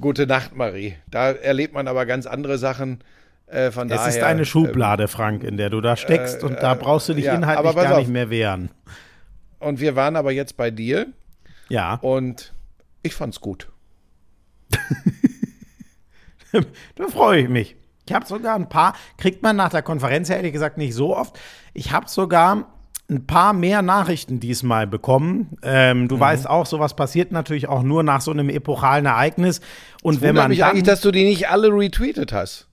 gute Nacht, Marie. Da erlebt man aber ganz andere Sachen. Äh, von Es daher, ist eine Schublade, Frank, in der du da steckst und da brauchst du dich ja, inhaltlich gar auf. nicht mehr wehren. Äh, und wir waren aber jetzt bei dir Ja. und ich fand's gut. Da freue ich mich. Ich habe sogar ein paar, kriegt man nach der Konferenz ja ehrlich gesagt nicht so oft. Ich habe sogar ein paar mehr Nachrichten diesmal bekommen. Ähm, Mhm. du weißt auch, sowas passiert natürlich auch nur nach so einem epochalen Ereignis. Und wenn Wundert man mich dann, eigentlich, dass du die nicht alle retweetet hast.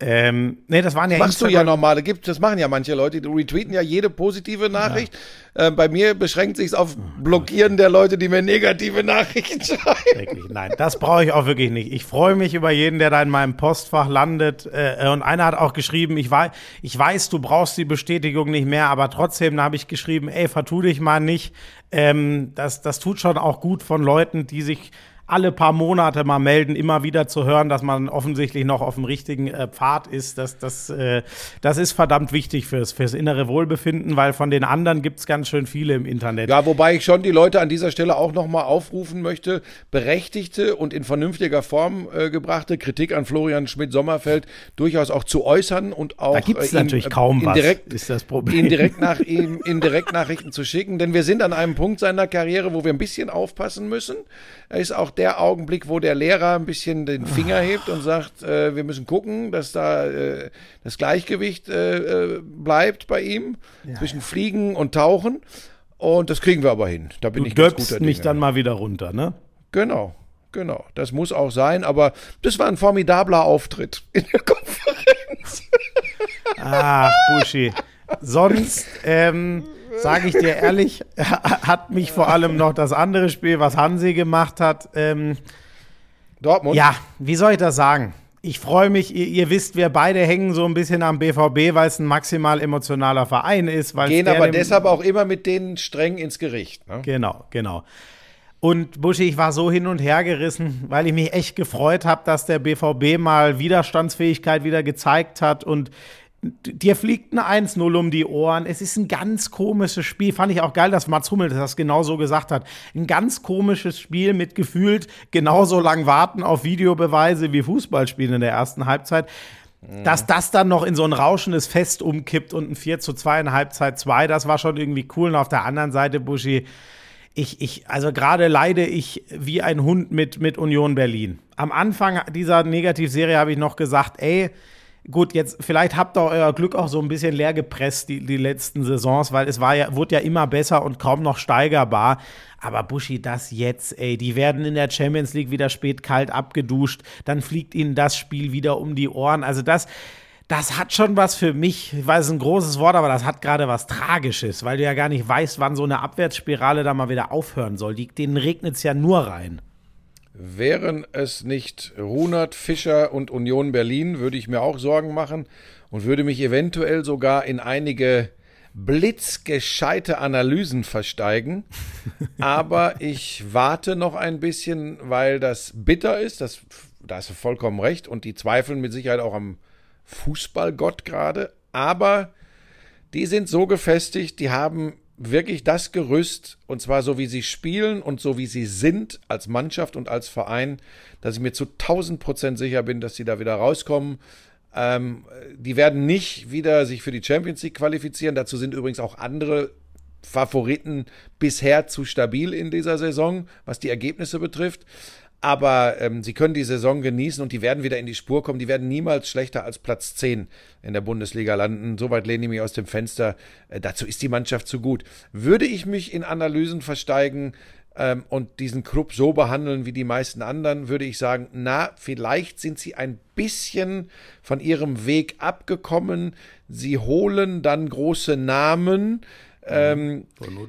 Ähm, nee, das waren ja Machst du ja Instagram- normale, gibt, das machen ja manche Leute, die retweeten ja jede positive Nachricht. Äh, bei mir beschränkt sich auf Blockieren der Leute, die mir negative Nachrichten schreiben. Wirklich, nein, das brauche ich auch wirklich nicht. Ich freue mich über jeden, der da in meinem Postfach landet. Äh, und einer hat auch geschrieben, ich weiß, ich weiß, du brauchst die Bestätigung nicht mehr, aber trotzdem habe ich geschrieben, ey, vertu dich mal nicht. Ähm, das, das tut schon auch gut von Leuten, die sich alle paar Monate mal melden, immer wieder zu hören, dass man offensichtlich noch auf dem richtigen äh, Pfad ist. Das, das, äh, das ist verdammt wichtig fürs, fürs innere Wohlbefinden, weil von den anderen gibt es ganz schön viele im Internet. Ja, wobei ich schon die Leute an dieser Stelle auch nochmal aufrufen möchte, berechtigte und in vernünftiger Form äh, gebrachte Kritik an Florian Schmidt-Sommerfeld durchaus auch zu äußern und auch Da gibt's äh, natürlich äh, kaum was, indirekt, ist das Problem. Ihn direkt nach ihm in Direktnachrichten zu schicken, denn wir sind an einem Punkt seiner Karriere, wo wir ein bisschen aufpassen müssen. Er ist auch der Augenblick, wo der Lehrer ein bisschen den Finger hebt und sagt, äh, wir müssen gucken, dass da äh, das Gleichgewicht äh, äh, bleibt bei ihm zwischen Fliegen und Tauchen. Und das kriegen wir aber hin. Da bin Du ich ganz guter mich Dinge. dann mal wieder runter, ne? Genau, genau. Das muss auch sein, aber das war ein formidabler Auftritt in der Konferenz. Ach, Buschi. Sonst, ähm, sage ich dir ehrlich, hat mich vor allem noch das andere Spiel, was Hansi gemacht hat, ähm, Dortmund. ja, wie soll ich das sagen? Ich freue mich, ihr, ihr wisst, wir beide hängen so ein bisschen am BVB, weil es ein maximal emotionaler Verein ist. Weil Gehen aber deshalb auch immer mit denen streng ins Gericht. Ne? Genau, genau. Und Buschi, ich war so hin und her gerissen, weil ich mich echt gefreut habe, dass der BVB mal Widerstandsfähigkeit wieder gezeigt hat und dir fliegt ein 1-0 um die Ohren. Es ist ein ganz komisches Spiel. Fand ich auch geil, dass Mats Hummel das genau so gesagt hat. Ein ganz komisches Spiel mit gefühlt genauso lang warten auf Videobeweise wie Fußballspielen in der ersten Halbzeit. Dass das dann noch in so ein rauschendes Fest umkippt und ein 4 zu 2 in Halbzeit 2, das war schon irgendwie cool. Und auf der anderen Seite, Buschi, ich, ich, also gerade leide ich wie ein Hund mit, mit Union Berlin. Am Anfang dieser Negativserie habe ich noch gesagt, ey, gut, jetzt vielleicht habt ihr euer Glück auch so ein bisschen leer gepresst, die, die letzten Saisons, weil es war ja, wurde ja immer besser und kaum noch steigerbar. Aber Buschi, das jetzt, ey, die werden in der Champions League wieder spät kalt abgeduscht, dann fliegt ihnen das Spiel wieder um die Ohren. Also das, das hat schon was für mich, ich weiß, es ist ein großes Wort, aber das hat gerade was Tragisches, weil du ja gar nicht weißt, wann so eine Abwärtsspirale da mal wieder aufhören soll. Die, denen regnet es ja nur rein. Wären es nicht Runert, Fischer und Union Berlin, würde ich mir auch Sorgen machen und würde mich eventuell sogar in einige blitzgescheite Analysen versteigen. Aber ich warte noch ein bisschen, weil das bitter ist. Das, da hast du vollkommen recht. Und die zweifeln mit Sicherheit auch am Fußballgott gerade. Aber die sind so gefestigt, die haben wirklich das Gerüst, und zwar so wie sie spielen und so wie sie sind als Mannschaft und als Verein, dass ich mir zu 1000 Prozent sicher bin, dass sie da wieder rauskommen. Ähm, die werden nicht wieder sich für die Champions League qualifizieren. Dazu sind übrigens auch andere Favoriten bisher zu stabil in dieser Saison, was die Ergebnisse betrifft. Aber ähm, sie können die Saison genießen und die werden wieder in die Spur kommen. Die werden niemals schlechter als Platz 10 in der Bundesliga landen. Soweit lehne ich mich aus dem Fenster. Äh, dazu ist die Mannschaft zu gut. Würde ich mich in Analysen versteigen ähm, und diesen Club so behandeln wie die meisten anderen, würde ich sagen, na, vielleicht sind sie ein bisschen von ihrem Weg abgekommen. Sie holen dann große Namen. Ähm,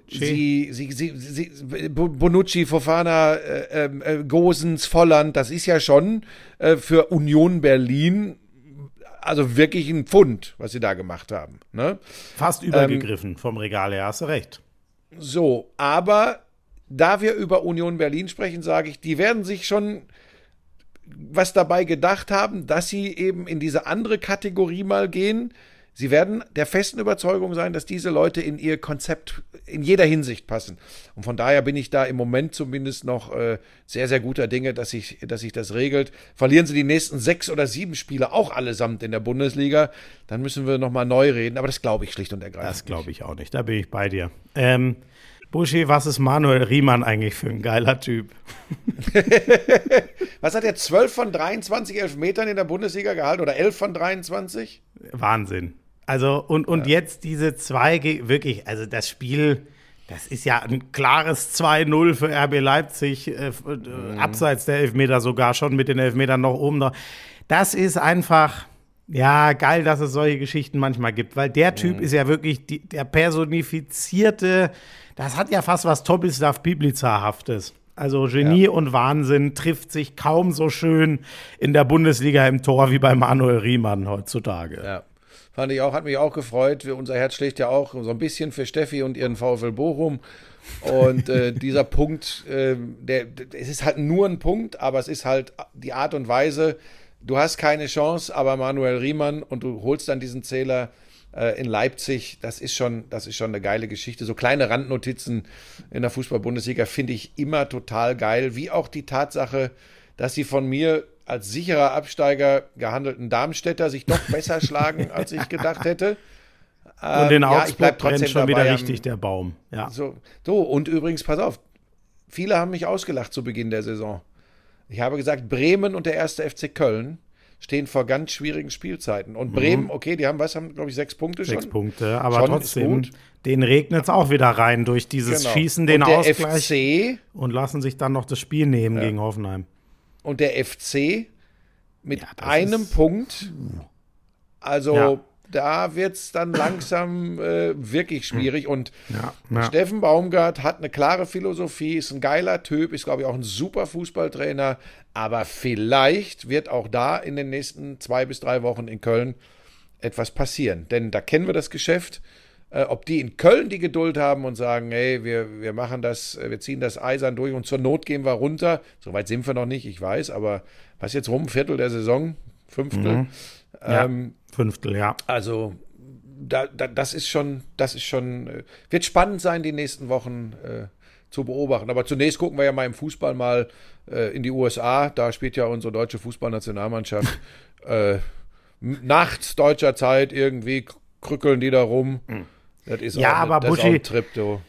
sie, sie, sie, sie, Bonucci, Fofana, äh, äh, Gosens, Volland, das ist ja schon äh, für Union Berlin also wirklich ein Pfund, was sie da gemacht haben. Ne? Fast übergegriffen vom Regal her, hast du recht. So, aber da wir über Union Berlin sprechen, sage ich, die werden sich schon was dabei gedacht haben, dass sie eben in diese andere Kategorie mal gehen. Sie werden der festen Überzeugung sein, dass diese Leute in ihr Konzept in jeder Hinsicht passen. Und von daher bin ich da im Moment zumindest noch äh, sehr, sehr guter Dinge, dass sich, dass sich das regelt. Verlieren sie die nächsten sechs oder sieben Spiele auch allesamt in der Bundesliga, dann müssen wir nochmal neu reden. Aber das glaube ich schlicht und ergreifend. Das glaube ich auch nicht. Da bin ich bei dir. Ähm, Buschi, was ist Manuel Riemann eigentlich für ein geiler Typ? Was hat er? 12 von 23 Elfmetern in der Bundesliga gehalten oder 11 von 23? Wahnsinn. Also, und, und ja. jetzt diese zwei, wirklich, also das Spiel, das ist ja ein klares 2-0 für RB Leipzig, äh, mhm. abseits der Elfmeter sogar schon mit den Elfmetern noch oben da. Das ist einfach, ja, geil, dass es solche Geschichten manchmal gibt, weil der Typ mhm. ist ja wirklich die, der personifizierte, das hat ja fast was Tobislav Biblica-haftes. Also Genie ja. und Wahnsinn trifft sich kaum so schön in der Bundesliga im Tor wie bei Manuel Riemann heutzutage. Ja. Fand ich auch, hat mich auch gefreut. Unser Herz schlägt ja auch so ein bisschen für Steffi und ihren VfL Bochum. Und äh, dieser Punkt, äh, der, es ist halt nur ein Punkt, aber es ist halt die Art und Weise. Du hast keine Chance, aber Manuel Riemann und du holst dann diesen Zähler äh, in Leipzig. Das ist schon, das ist schon eine geile Geschichte. So kleine Randnotizen in der Fußball-Bundesliga finde ich immer total geil, wie auch die Tatsache, dass sie von mir als sicherer Absteiger gehandelten Darmstädter sich doch besser schlagen, als ich gedacht hätte. Ähm, und in Augsburg ja, brennt schon wieder richtig der Baum. Ja. So, so, und übrigens, pass auf, viele haben mich ausgelacht zu Beginn der Saison. Ich habe gesagt, Bremen und der erste FC Köln stehen vor ganz schwierigen Spielzeiten. Und Bremen, okay, die haben, was, haben, glaube ich, sechs Punkte schon. Mhm. Sechs Punkte, aber Schon trotzdem, denen regnet es auch wieder rein durch dieses Genau. Schießen, den und der Ausgleich FC und lassen sich dann noch das Spiel nehmen gegen Hoffenheim. Und der FC mit Ja, einem ist- Punkt. Also Ja. da wird es dann langsam äh, wirklich schwierig. Und ja. Steffen Baumgart hat eine klare Philosophie, ist ein geiler Typ, ist, glaube ich, auch ein super Fußballtrainer. Aber vielleicht wird auch da in den nächsten zwei bis drei Wochen in Köln etwas passieren. Denn da kennen wir das Geschäft. Äh, ob die in Köln die Geduld haben und sagen, hey, wir, wir machen das, äh, wir ziehen das eisern durch und zur Not gehen wir runter. Soweit sind wir noch nicht, ich weiß, aber was jetzt rum? Viertel der Saison? Fünftel? Ja, Ähm, Fünftel, ja. also da, da, das ist schon, das ist schon, äh, wird spannend sein, die nächsten Wochen äh, zu beobachten. Aber zunächst gucken wir ja mal im Fußball mal äh, in die USA. Da spielt ja unsere deutsche Fußballnationalmannschaft äh, nachts deutscher Zeit irgendwie krückeln die da rum. Das ist Ja, auch, aber das Buschi- ein Trip, du.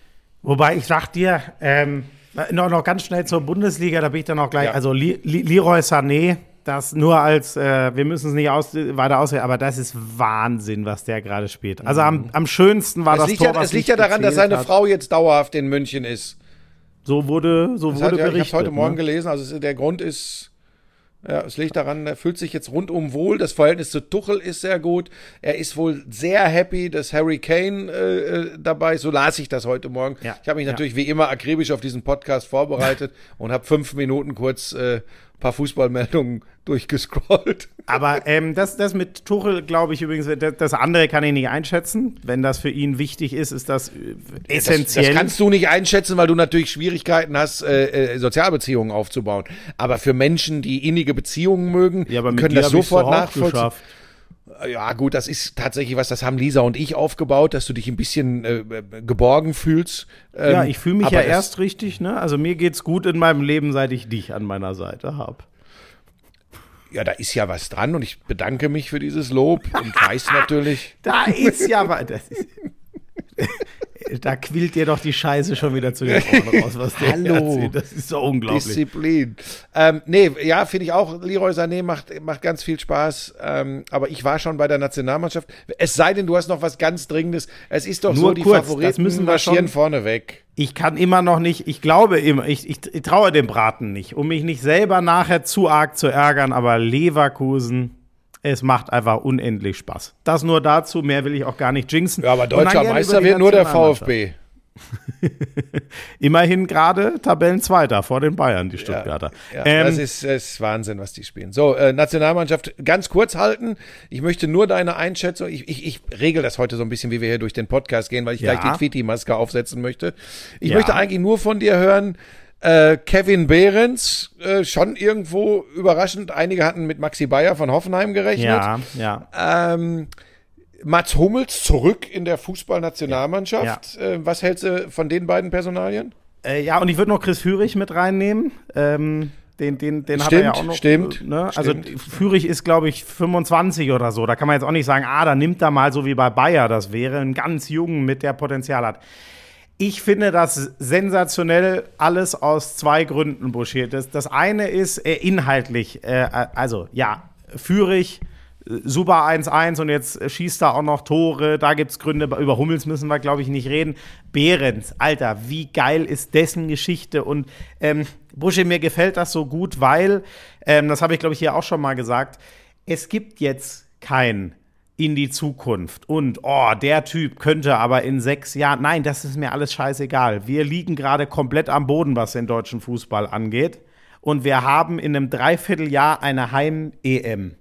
Wobei ich sag dir, ähm, noch, noch ganz schnell zur Bundesliga, da bin ich dann auch gleich, Ja. also Li, Li, Leroy Sané, das nur als, äh, wir müssen es nicht aus, weiter ausreden, aber das ist Wahnsinn, was der gerade spielt. Also am, am schönsten war Es das liegt, Tor, ja, es liegt ja daran, dass seine hat. Frau jetzt dauerhaft in München ist. So wurde, so Das wurde hat, ja, ich habe berichtet. heute Morgen ne? gelesen. Also der Grund ist, ja, es liegt daran, er fühlt sich jetzt rundum wohl. Das Verhältnis zu Tuchel ist sehr gut. Er ist wohl sehr happy, dass Harry Kane äh, äh, dabei ist. So las ich das heute Morgen. Ja, Ich habe mich ja. natürlich wie immer akribisch auf diesen Podcast vorbereitet und habe fünf Minuten kurz äh, paar Fußballmeldungen durchgescrollt. Aber ähm, das, das mit Tuchel, glaube ich übrigens, das, das andere kann ich nicht einschätzen. Wenn das für ihn wichtig ist, ist das äh, essentiell. Das, das kannst du nicht einschätzen, weil du natürlich Schwierigkeiten hast, äh, äh, Sozialbeziehungen aufzubauen. Aber für Menschen, die innige Beziehungen mögen, ja, können das sofort nachvollziehen. geschafft. Ja, gut, das ist tatsächlich was, das haben Lisa und ich aufgebaut, dass du dich ein bisschen äh, geborgen fühlst. Ähm, Ja, ich fühle mich ja erst richtig, ne? Also mir geht's gut in meinem Leben, seit ich dich an meiner Seite habe. Ja, da ist ja was dran und ich bedanke mich für dieses Lob und weiß natürlich. Da ist ja was. Das ist, da quillt dir doch die Scheiße schon wieder zu den Ohren raus, was der Hallo. erzählt. Das ist so unglaublich. Disziplin. Ähm, nee, ja, finde ich auch. Leroy Sané macht, macht ganz viel Spaß. Ähm, aber ich war schon bei der Nationalmannschaft. Es sei denn, du hast noch was ganz Dringendes. Es ist doch Nur so, die kurz, das Favoriten müssen wir marschieren schon- vorne weg. Ich kann immer noch nicht, ich glaube immer, ich, ich, ich traue dem Braten nicht, um mich nicht selber nachher zu arg zu ärgern, aber Leverkusen, es macht einfach unendlich Spaß. Das nur dazu, mehr will ich auch gar nicht jinxen. Ja, aber deutscher Meister wird nur der. VfB. Immerhin gerade Tabellenzweiter vor den Bayern, die Stuttgarter. Ja, Ähm, das, ist, das ist Wahnsinn, was die spielen. So, äh, Nationalmannschaft, ganz kurz halten. Ich möchte nur deine Einschätzung, ich, ich, ich regel das heute so ein bisschen, wie wir hier durch den Podcast gehen, weil ich Ja. gleich die Tweety-Maske aufsetzen möchte. Ich Ja. möchte eigentlich nur von dir hören, äh, Kevin Behrens, äh, schon irgendwo überraschend. Einige hatten mit Maxi Bayer von Hoffenheim gerechnet. ja, ja. Ähm, Mats Hummels zurück in der Fußballnationalmannschaft. Äh, was hältst du von den beiden Personalien? Äh, ja, und ich würde noch Chris Führig mit reinnehmen. Ähm, den den, den hat er ja Stimmt, auch noch. stimmt, äh, Ne? Also stimmt. Ist, glaube ich, 25 oder so. Da kann man jetzt auch nicht sagen, ah, da nimmt er mal so wie bei Bayer das wäre. Einen ganz jungen mit der Potenzial hat. Ich finde das sensationell alles aus zwei Gründen, Buschi. Das, das eine ist äh, inhaltlich, äh, also ja, Führig, äh, super 1-1 und jetzt äh, schießt er auch noch Tore, da gibt es Gründe, über Hummels müssen wir, glaube ich, nicht reden. Behrens, Alter, wie geil ist dessen Geschichte und ähm, Buschi, mir gefällt das so gut, weil, ähm, das habe ich, glaube ich, hier auch schon mal gesagt, es gibt jetzt kein in die Zukunft und oh, der Typ könnte aber in sechs Jahren, nein, das ist mir alles scheißegal. Wir liegen gerade komplett am Boden, was den deutschen Fußball angeht und wir haben in einem Dreivierteljahr eine Heim-EM.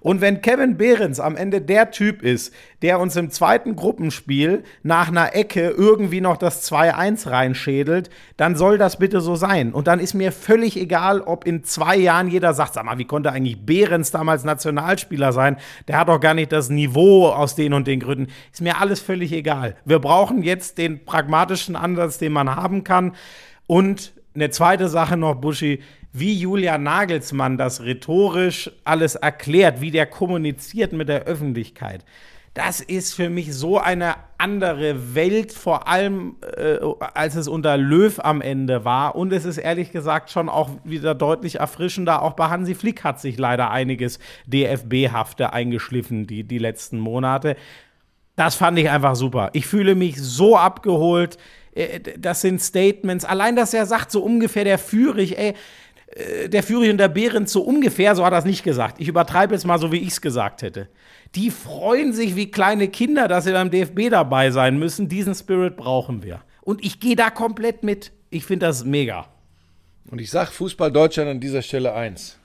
Und wenn Kevin Behrens am Ende der Typ ist, der uns im zweiten Gruppenspiel nach einer Ecke irgendwie noch das 2-1 reinschädelt, dann soll das bitte so sein. Und dann ist mir völlig egal, ob in zwei Jahren jeder sagt, sag mal, wie konnte eigentlich Behrens damals Nationalspieler sein? Der hat doch gar nicht das Niveau aus den und den Gründen. Ist mir alles völlig egal. Wir brauchen jetzt den pragmatischen Ansatz, den man haben kann. Und eine zweite Sache noch, Buschi, wie Julian Nagelsmann das rhetorisch alles erklärt, wie der kommuniziert mit der Öffentlichkeit. das ist für mich so eine andere Welt, vor allem äh, als es unter Löw am Ende war. Und es ist ehrlich gesagt schon auch wieder deutlich erfrischender. Auch bei Hansi Flick hat sich leider einiges DFB-hafte eingeschliffen, die, die letzten Monate. Das fand ich einfach super. Ich fühle mich so abgeholt. Äh, Das sind Statements. Allein, dass er sagt, so ungefähr der Führig, ey, der Führig und der Behrens so ungefähr, so hat er es nicht gesagt. Ich übertreibe jetzt mal so, wie ich es gesagt hätte. Die freuen sich wie kleine Kinder, dass sie beim DFB dabei sein müssen. Diesen Spirit brauchen wir. Und ich gehe da komplett mit. Ich finde das mega. Und ich sag Fußball Deutschland an dieser Stelle eins.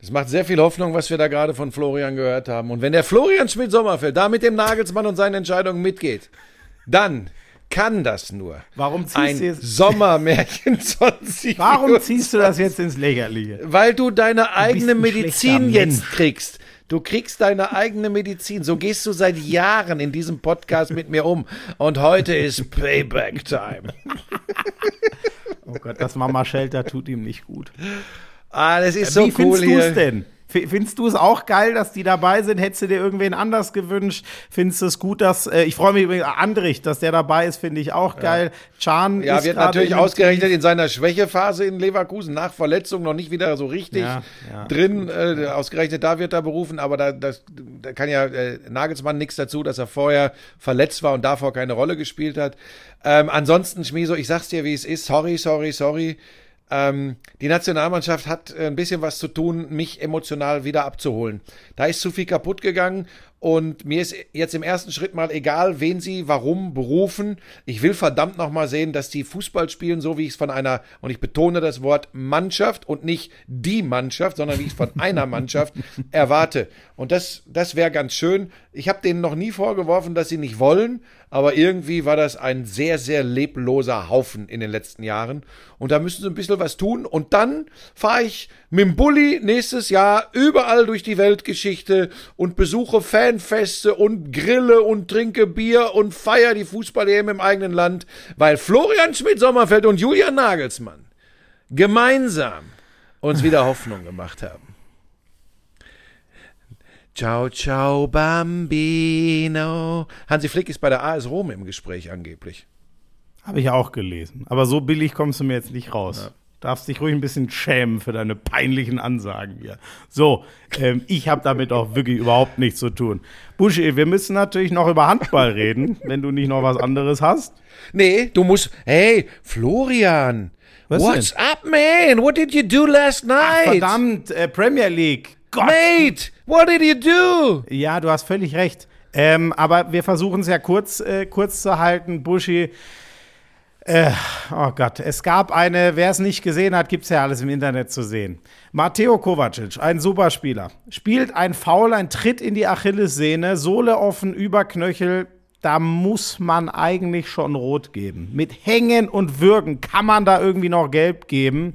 Das macht sehr viel Hoffnung, was wir da gerade von Florian gehört haben. Und wenn der Florian Schmidt-Sommerfeld da mit dem Nagelsmann und seinen Entscheidungen mitgeht, dann kann das nur Warum ziehst ein du jetzt- Sommermärchen 20. Warum ziehst du das jetzt ins Lächerliche? Weil du deine eigene ein Medizin jetzt kriegst. Du kriegst deine eigene Medizin. So gehst du seit Jahren in diesem Podcast mit mir um. Und heute ist Payback Time. Oh Gott, das Mama Shelter tut ihm nicht gut. Ah, das ist so Wie cool findest du es denn? Findest du es auch geil, dass die dabei sind? Hättest du dir irgendwen anders gewünscht? Findest du es gut, dass, äh, ich freue mich übrigens, Andrich, dass der dabei ist, finde ich auch geil. Ja, ist wird gerade natürlich ausgerechnet in seiner Schwächephase in Leverkusen nach Verletzung noch nicht wieder so richtig Ja, ja. drin. Äh, ausgerechnet da wird er berufen, aber da, das, da kann ja äh, Nagelsmann nichts dazu, dass er vorher verletzt war und davor keine Rolle gespielt hat. Ähm, ansonsten, Schmieso, ich sag's dir, wie es ist. Sorry, sorry, sorry. Ähm, die Nationalmannschaft hat äh, ein bisschen was zu tun, mich emotional wieder abzuholen. Da ist zu viel kaputt gegangen und mir ist jetzt im ersten Schritt mal egal, wen sie warum berufen. Ich will verdammt nochmal sehen, dass die Fußball spielen, so wie ich es von einer, und ich betone das Wort Mannschaft und nicht die Mannschaft, sondern wie ich es von einer Mannschaft erwarte. Und das, das wäre ganz schön. Ich habe denen noch nie vorgeworfen, dass sie nicht wollen, aber irgendwie war das ein sehr, sehr lebloser Haufen in den letzten Jahren. Und da müssen sie ein bisschen was tun. Und dann fahre ich mit dem Bulli nächstes Jahr überall durch die Weltgeschichte und besuche Fanfeste und grille und trinke Bier und feiere die Fußball-EM im eigenen Land, weil Florian Schmidt-Sommerfeld und Julian Nagelsmann gemeinsam uns wieder Hoffnung gemacht haben. Ciao, ciao, Bambino. Hansi Flick ist bei der AS Rom im Gespräch angeblich. Habe ich auch gelesen. Aber so billig kommst du mir jetzt nicht raus. Darfst dich ruhig ein bisschen schämen für deine peinlichen Ansagen hier. So, ähm, ich habe damit auch wirklich überhaupt nichts zu tun. Buschi, wir müssen natürlich noch über Handball reden, wenn du nicht noch was anderes hast. Nee, du musst. Hey, Florian. Was what's up, man? What did you do last night? Verdammt, äh, Premier League. Gott. Mate, what did you do? Ja, du hast völlig recht. Ähm, aber wir versuchen es ja kurz, äh, kurz zu halten, Buschi. Äh, oh Gott, es gab eine, wer es nicht gesehen hat, gibt es ja alles im Internet zu sehen. Matteo Kovacic, ein Superspieler, spielt ein Foul, ein Tritt in die Achillessehne, Sohle offen, Überknöchel. Da muss man eigentlich schon rot geben. Mit Hängen und Würgen kann man da irgendwie noch gelb geben.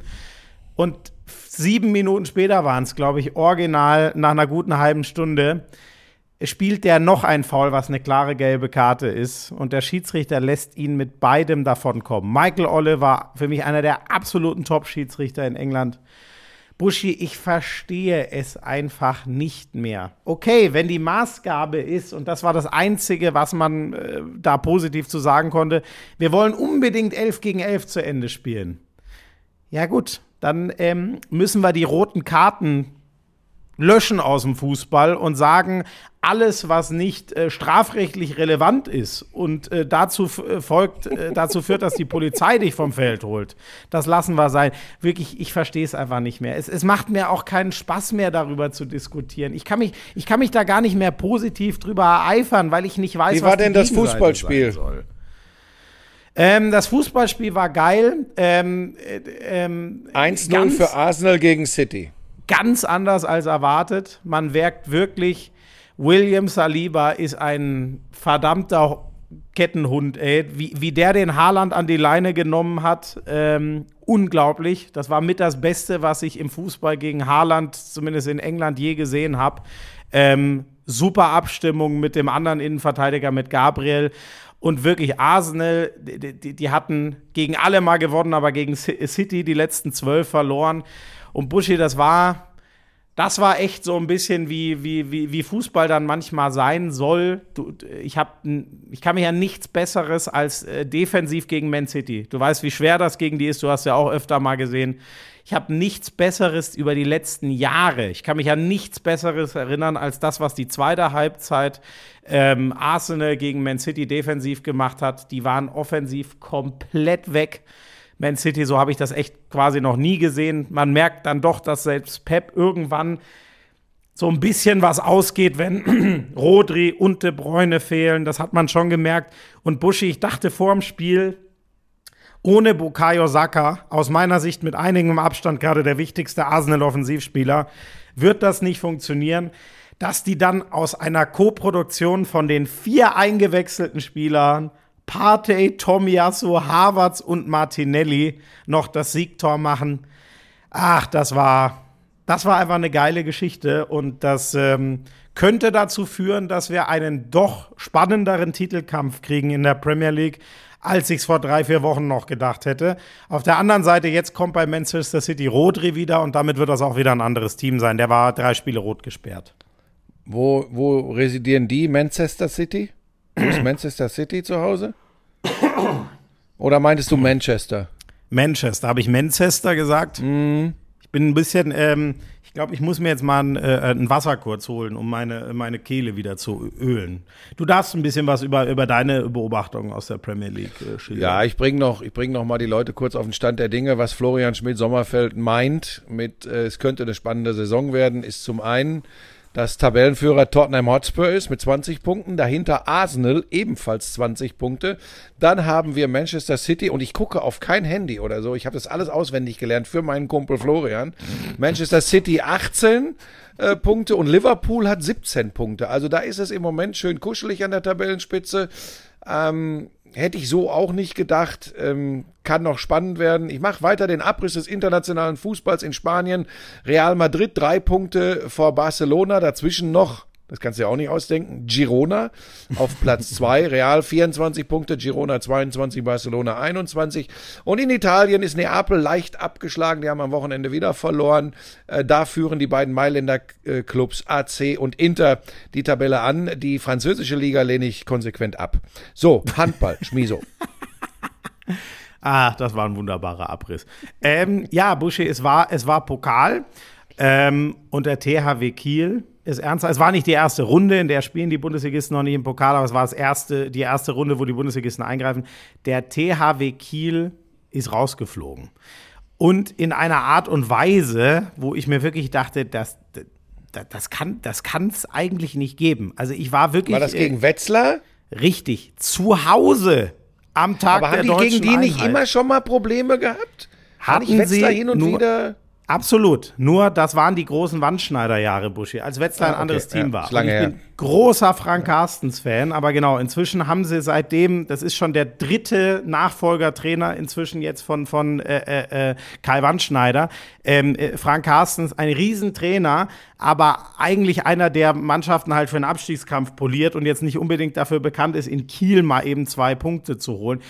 Und sieben Minuten später waren es, glaube ich, original nach einer guten halben Stunde spielt der noch ein Foul, was eine klare gelbe Karte ist. Und der Schiedsrichter lässt ihn mit beidem davonkommen. Michael war für mich einer der absoluten Top-Schiedsrichter in England. Buschi, ich verstehe es einfach nicht mehr. Okay, wenn die Maßgabe ist, und das war das Einzige, was man äh, da positiv zu sagen konnte, wir wollen unbedingt 11 gegen 11 zu Ende spielen. Ja gut, dann ähm, müssen wir die roten Karten löschen aus dem Fußball und sagen, alles, was nicht äh, strafrechtlich relevant ist und äh, dazu äh, folgt, äh, dazu führt, dass die Polizei dich vom Feld holt, das lassen wir sein. Wirklich, ich verstehe es einfach nicht mehr. Es, es macht mir auch keinen Spaß mehr, darüber zu diskutieren. Ich kann mich, ich kann mich da gar nicht mehr positiv drüber ereifern, weil ich nicht weiß, Wie was war denn das Fußballspiel? sein soll. Ähm, das Fußballspiel war geil. Ähm, äh, ähm, 1-0 ganz- für Arsenal gegen City. ganz anders als erwartet. Man merkt wirklich, William Saliba ist ein verdammter Kettenhund, ey. Wie, wie der den Haaland an die Leine genommen hat, ähm, unglaublich. Das war mit das Beste, was ich im Fußball gegen Haaland, zumindest in England, je gesehen habe. Ähm, super Abstimmung mit dem anderen Innenverteidiger, mit Gabriel. Und wirklich, Arsenal, die, die, die hatten gegen alle mal gewonnen, aber gegen Ci- City die letzten zwölf verloren. Und Buschi, das war, das war echt so ein bisschen wie, wie, wie, wie Fußball dann manchmal sein soll. Du, ich, hab, ich kann mich an nichts Besseres als äh, defensiv gegen Man City. Du weißt, wie schwer das gegen die ist. Du hast ja auch öfter mal gesehen. Ich habe nichts Besseres über die letzten Jahre. Ich kann mich an nichts Besseres erinnern als das, was die zweite Halbzeit ähm, Arsenal gegen Man City defensiv gemacht hat. Die waren offensiv komplett weg. Man City, so habe ich das echt quasi noch nie gesehen. Man merkt dann doch, dass selbst Pep irgendwann so ein bisschen was ausgeht, wenn Rodri und De Bruyne fehlen. Das hat man schon gemerkt. Und Buschi, ich dachte vor dem Spiel, ohne Bukayo Saka, aus meiner Sicht mit einigem Abstand gerade der wichtigste Arsenal-Offensivspieler, wird das nicht funktionieren. Dass die dann aus einer Co-Produktion von den vier eingewechselten Spielern Partey, Tomiyasu, Havertz und Martinelli noch das Siegtor machen. Ach, das war, das war einfach eine geile Geschichte und das ähm, könnte dazu führen, dass wir einen doch spannenderen Titelkampf kriegen in der Premier League, als ich es vor drei, vier Wochen noch gedacht hätte. Auf der anderen Seite, jetzt kommt bei Manchester City Rodri wieder und damit wird das auch wieder ein anderes Team sein. Der war drei Spiele rot gesperrt. Wo, wo residieren die? Manchester City? Wo ist Manchester City zu Hause? Oder meintest du Manchester? Manchester, habe ich Manchester gesagt? Ich bin ein bisschen, ähm, ich glaube, ich muss mir jetzt mal ein, äh, ein Wasser kurz holen, um meine, meine Kehle wieder zu ölen. Du darfst ein bisschen was über, über deine Beobachtungen aus der Premier League äh, schildern. Ja, ich bringe noch, ich bring noch mal die Leute kurz auf den Stand der Dinge. Was Florian Schmidt-Sommerfeld meint mit, äh, es könnte eine spannende Saison werden, ist zum einen, dass Tabellenführer Tottenham Hotspur ist mit 20 Punkten, dahinter Arsenal ebenfalls 20 Punkte. Dann haben wir Manchester City und ich gucke auf kein Handy oder so. Ich habe das alles auswendig gelernt für meinen Kumpel Florian. Manchester City 18 äh, Punkte und Liverpool hat 17 Punkte. Also da ist es im Moment schön kuschelig an der Tabellenspitze. Ähm, hätte ich so auch nicht gedacht. Ähm, kann noch spannend werden. Ich mache weiter den Abriss des internationalen Fußballs in Spanien. Real Madrid drei Punkte vor Barcelona, dazwischen noch. Das kannst du ja auch nicht ausdenken. Girona auf Platz zwei, Real 24 Punkte, Girona 22, Barcelona 21. Und in Italien ist Neapel leicht abgeschlagen. Die haben am Wochenende wieder verloren. Äh, da führen die beiden Mailänder äh, Clubs AC und Inter die Tabelle an. Die französische Liga lehne ich konsequent ab. So, Handball, Schmiso. Ah, das war ein wunderbarer Abriss. Ähm, ja, Buschi, es war, es war Pokal ähm, und der THW Kiel ist ernst. Es war nicht die erste Runde, in der spielen die Bundesligisten noch nicht im Pokal, aber es war das erste, die erste Runde, wo die Bundesligisten eingreifen. Der THW Kiel ist rausgeflogen. Und in einer Art und Weise, wo ich mir wirklich dachte, das, das, das kann es eigentlich nicht geben. Also ich war wirklich War das äh, gegen Wetzlar? richtig zu Hause am Tag Aber der haben die deutschen gegen die nicht Einheit. immer schon mal Probleme gehabt? Hatten nicht Wetzlar sie hin und nur- wieder? Absolut. Nur das waren die großen Wandschneiderjahre, Buschi, als Wetzlar ein Ah, okay. anderes Team Ja, war. ich her. bin großer Frank Carstens-Fan, aber genau, inzwischen haben sie seitdem, das ist schon der dritte Nachfolgertrainer inzwischen jetzt von, von äh, äh, äh, Kai Wandschneider. Ähm, äh, Frank Carstens, ein Riesentrainer, aber eigentlich einer, der Mannschaften halt für einen Abstiegskampf poliert und jetzt nicht unbedingt dafür bekannt ist, in Kiel mal eben zwei Punkte zu holen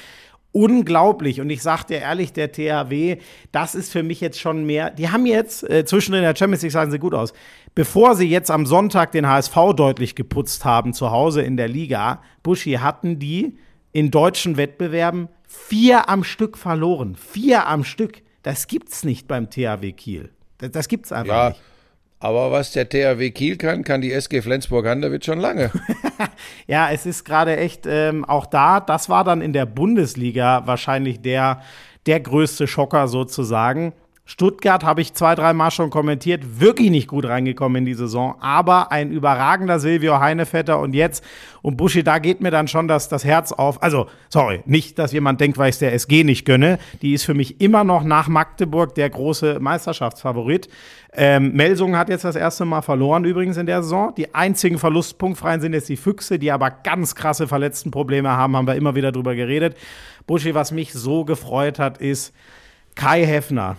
unglaublich. Und ich sag dir ehrlich, der THW, das ist für mich jetzt schon mehr. Die haben jetzt, äh, zwischendrin in der Champions League sahen sie gut aus. Bevor sie jetzt am Sonntag den HSV deutlich geputzt haben zu Hause in der Liga, Buschi, hatten die in deutschen Wettbewerben vier am Stück verloren. Vier am Stück. Das gibt's nicht beim THW Kiel. Das, das gibt's einfach Ja, nicht. aber was der THW Kiel kann, kann die SG Flensburg-Handewitt schon lange. Ja, es ist gerade echt ähm, auch da, das war dann in der Bundesliga wahrscheinlich der, der größte Schocker sozusagen. Stuttgart habe ich zwei, drei Mal schon kommentiert, wirklich nicht gut reingekommen in die Saison, aber ein überragender Silvio Heinevetter und jetzt, und Buschi, da geht mir dann schon das, das Herz auf. Also, sorry, nicht, dass jemand denkt, weil ich es der SG nicht gönne. Die ist für mich immer noch nach Magdeburg der große Meisterschaftsfavorit. Ähm, Melsungen hat jetzt das erste Mal verloren übrigens in der Saison. Die einzigen Verlustpunktfreien sind jetzt die Füchse, die aber ganz krasse Verletztenprobleme haben, haben wir immer wieder drüber geredet. Buschi, was mich so gefreut hat, ist Kai Heffner.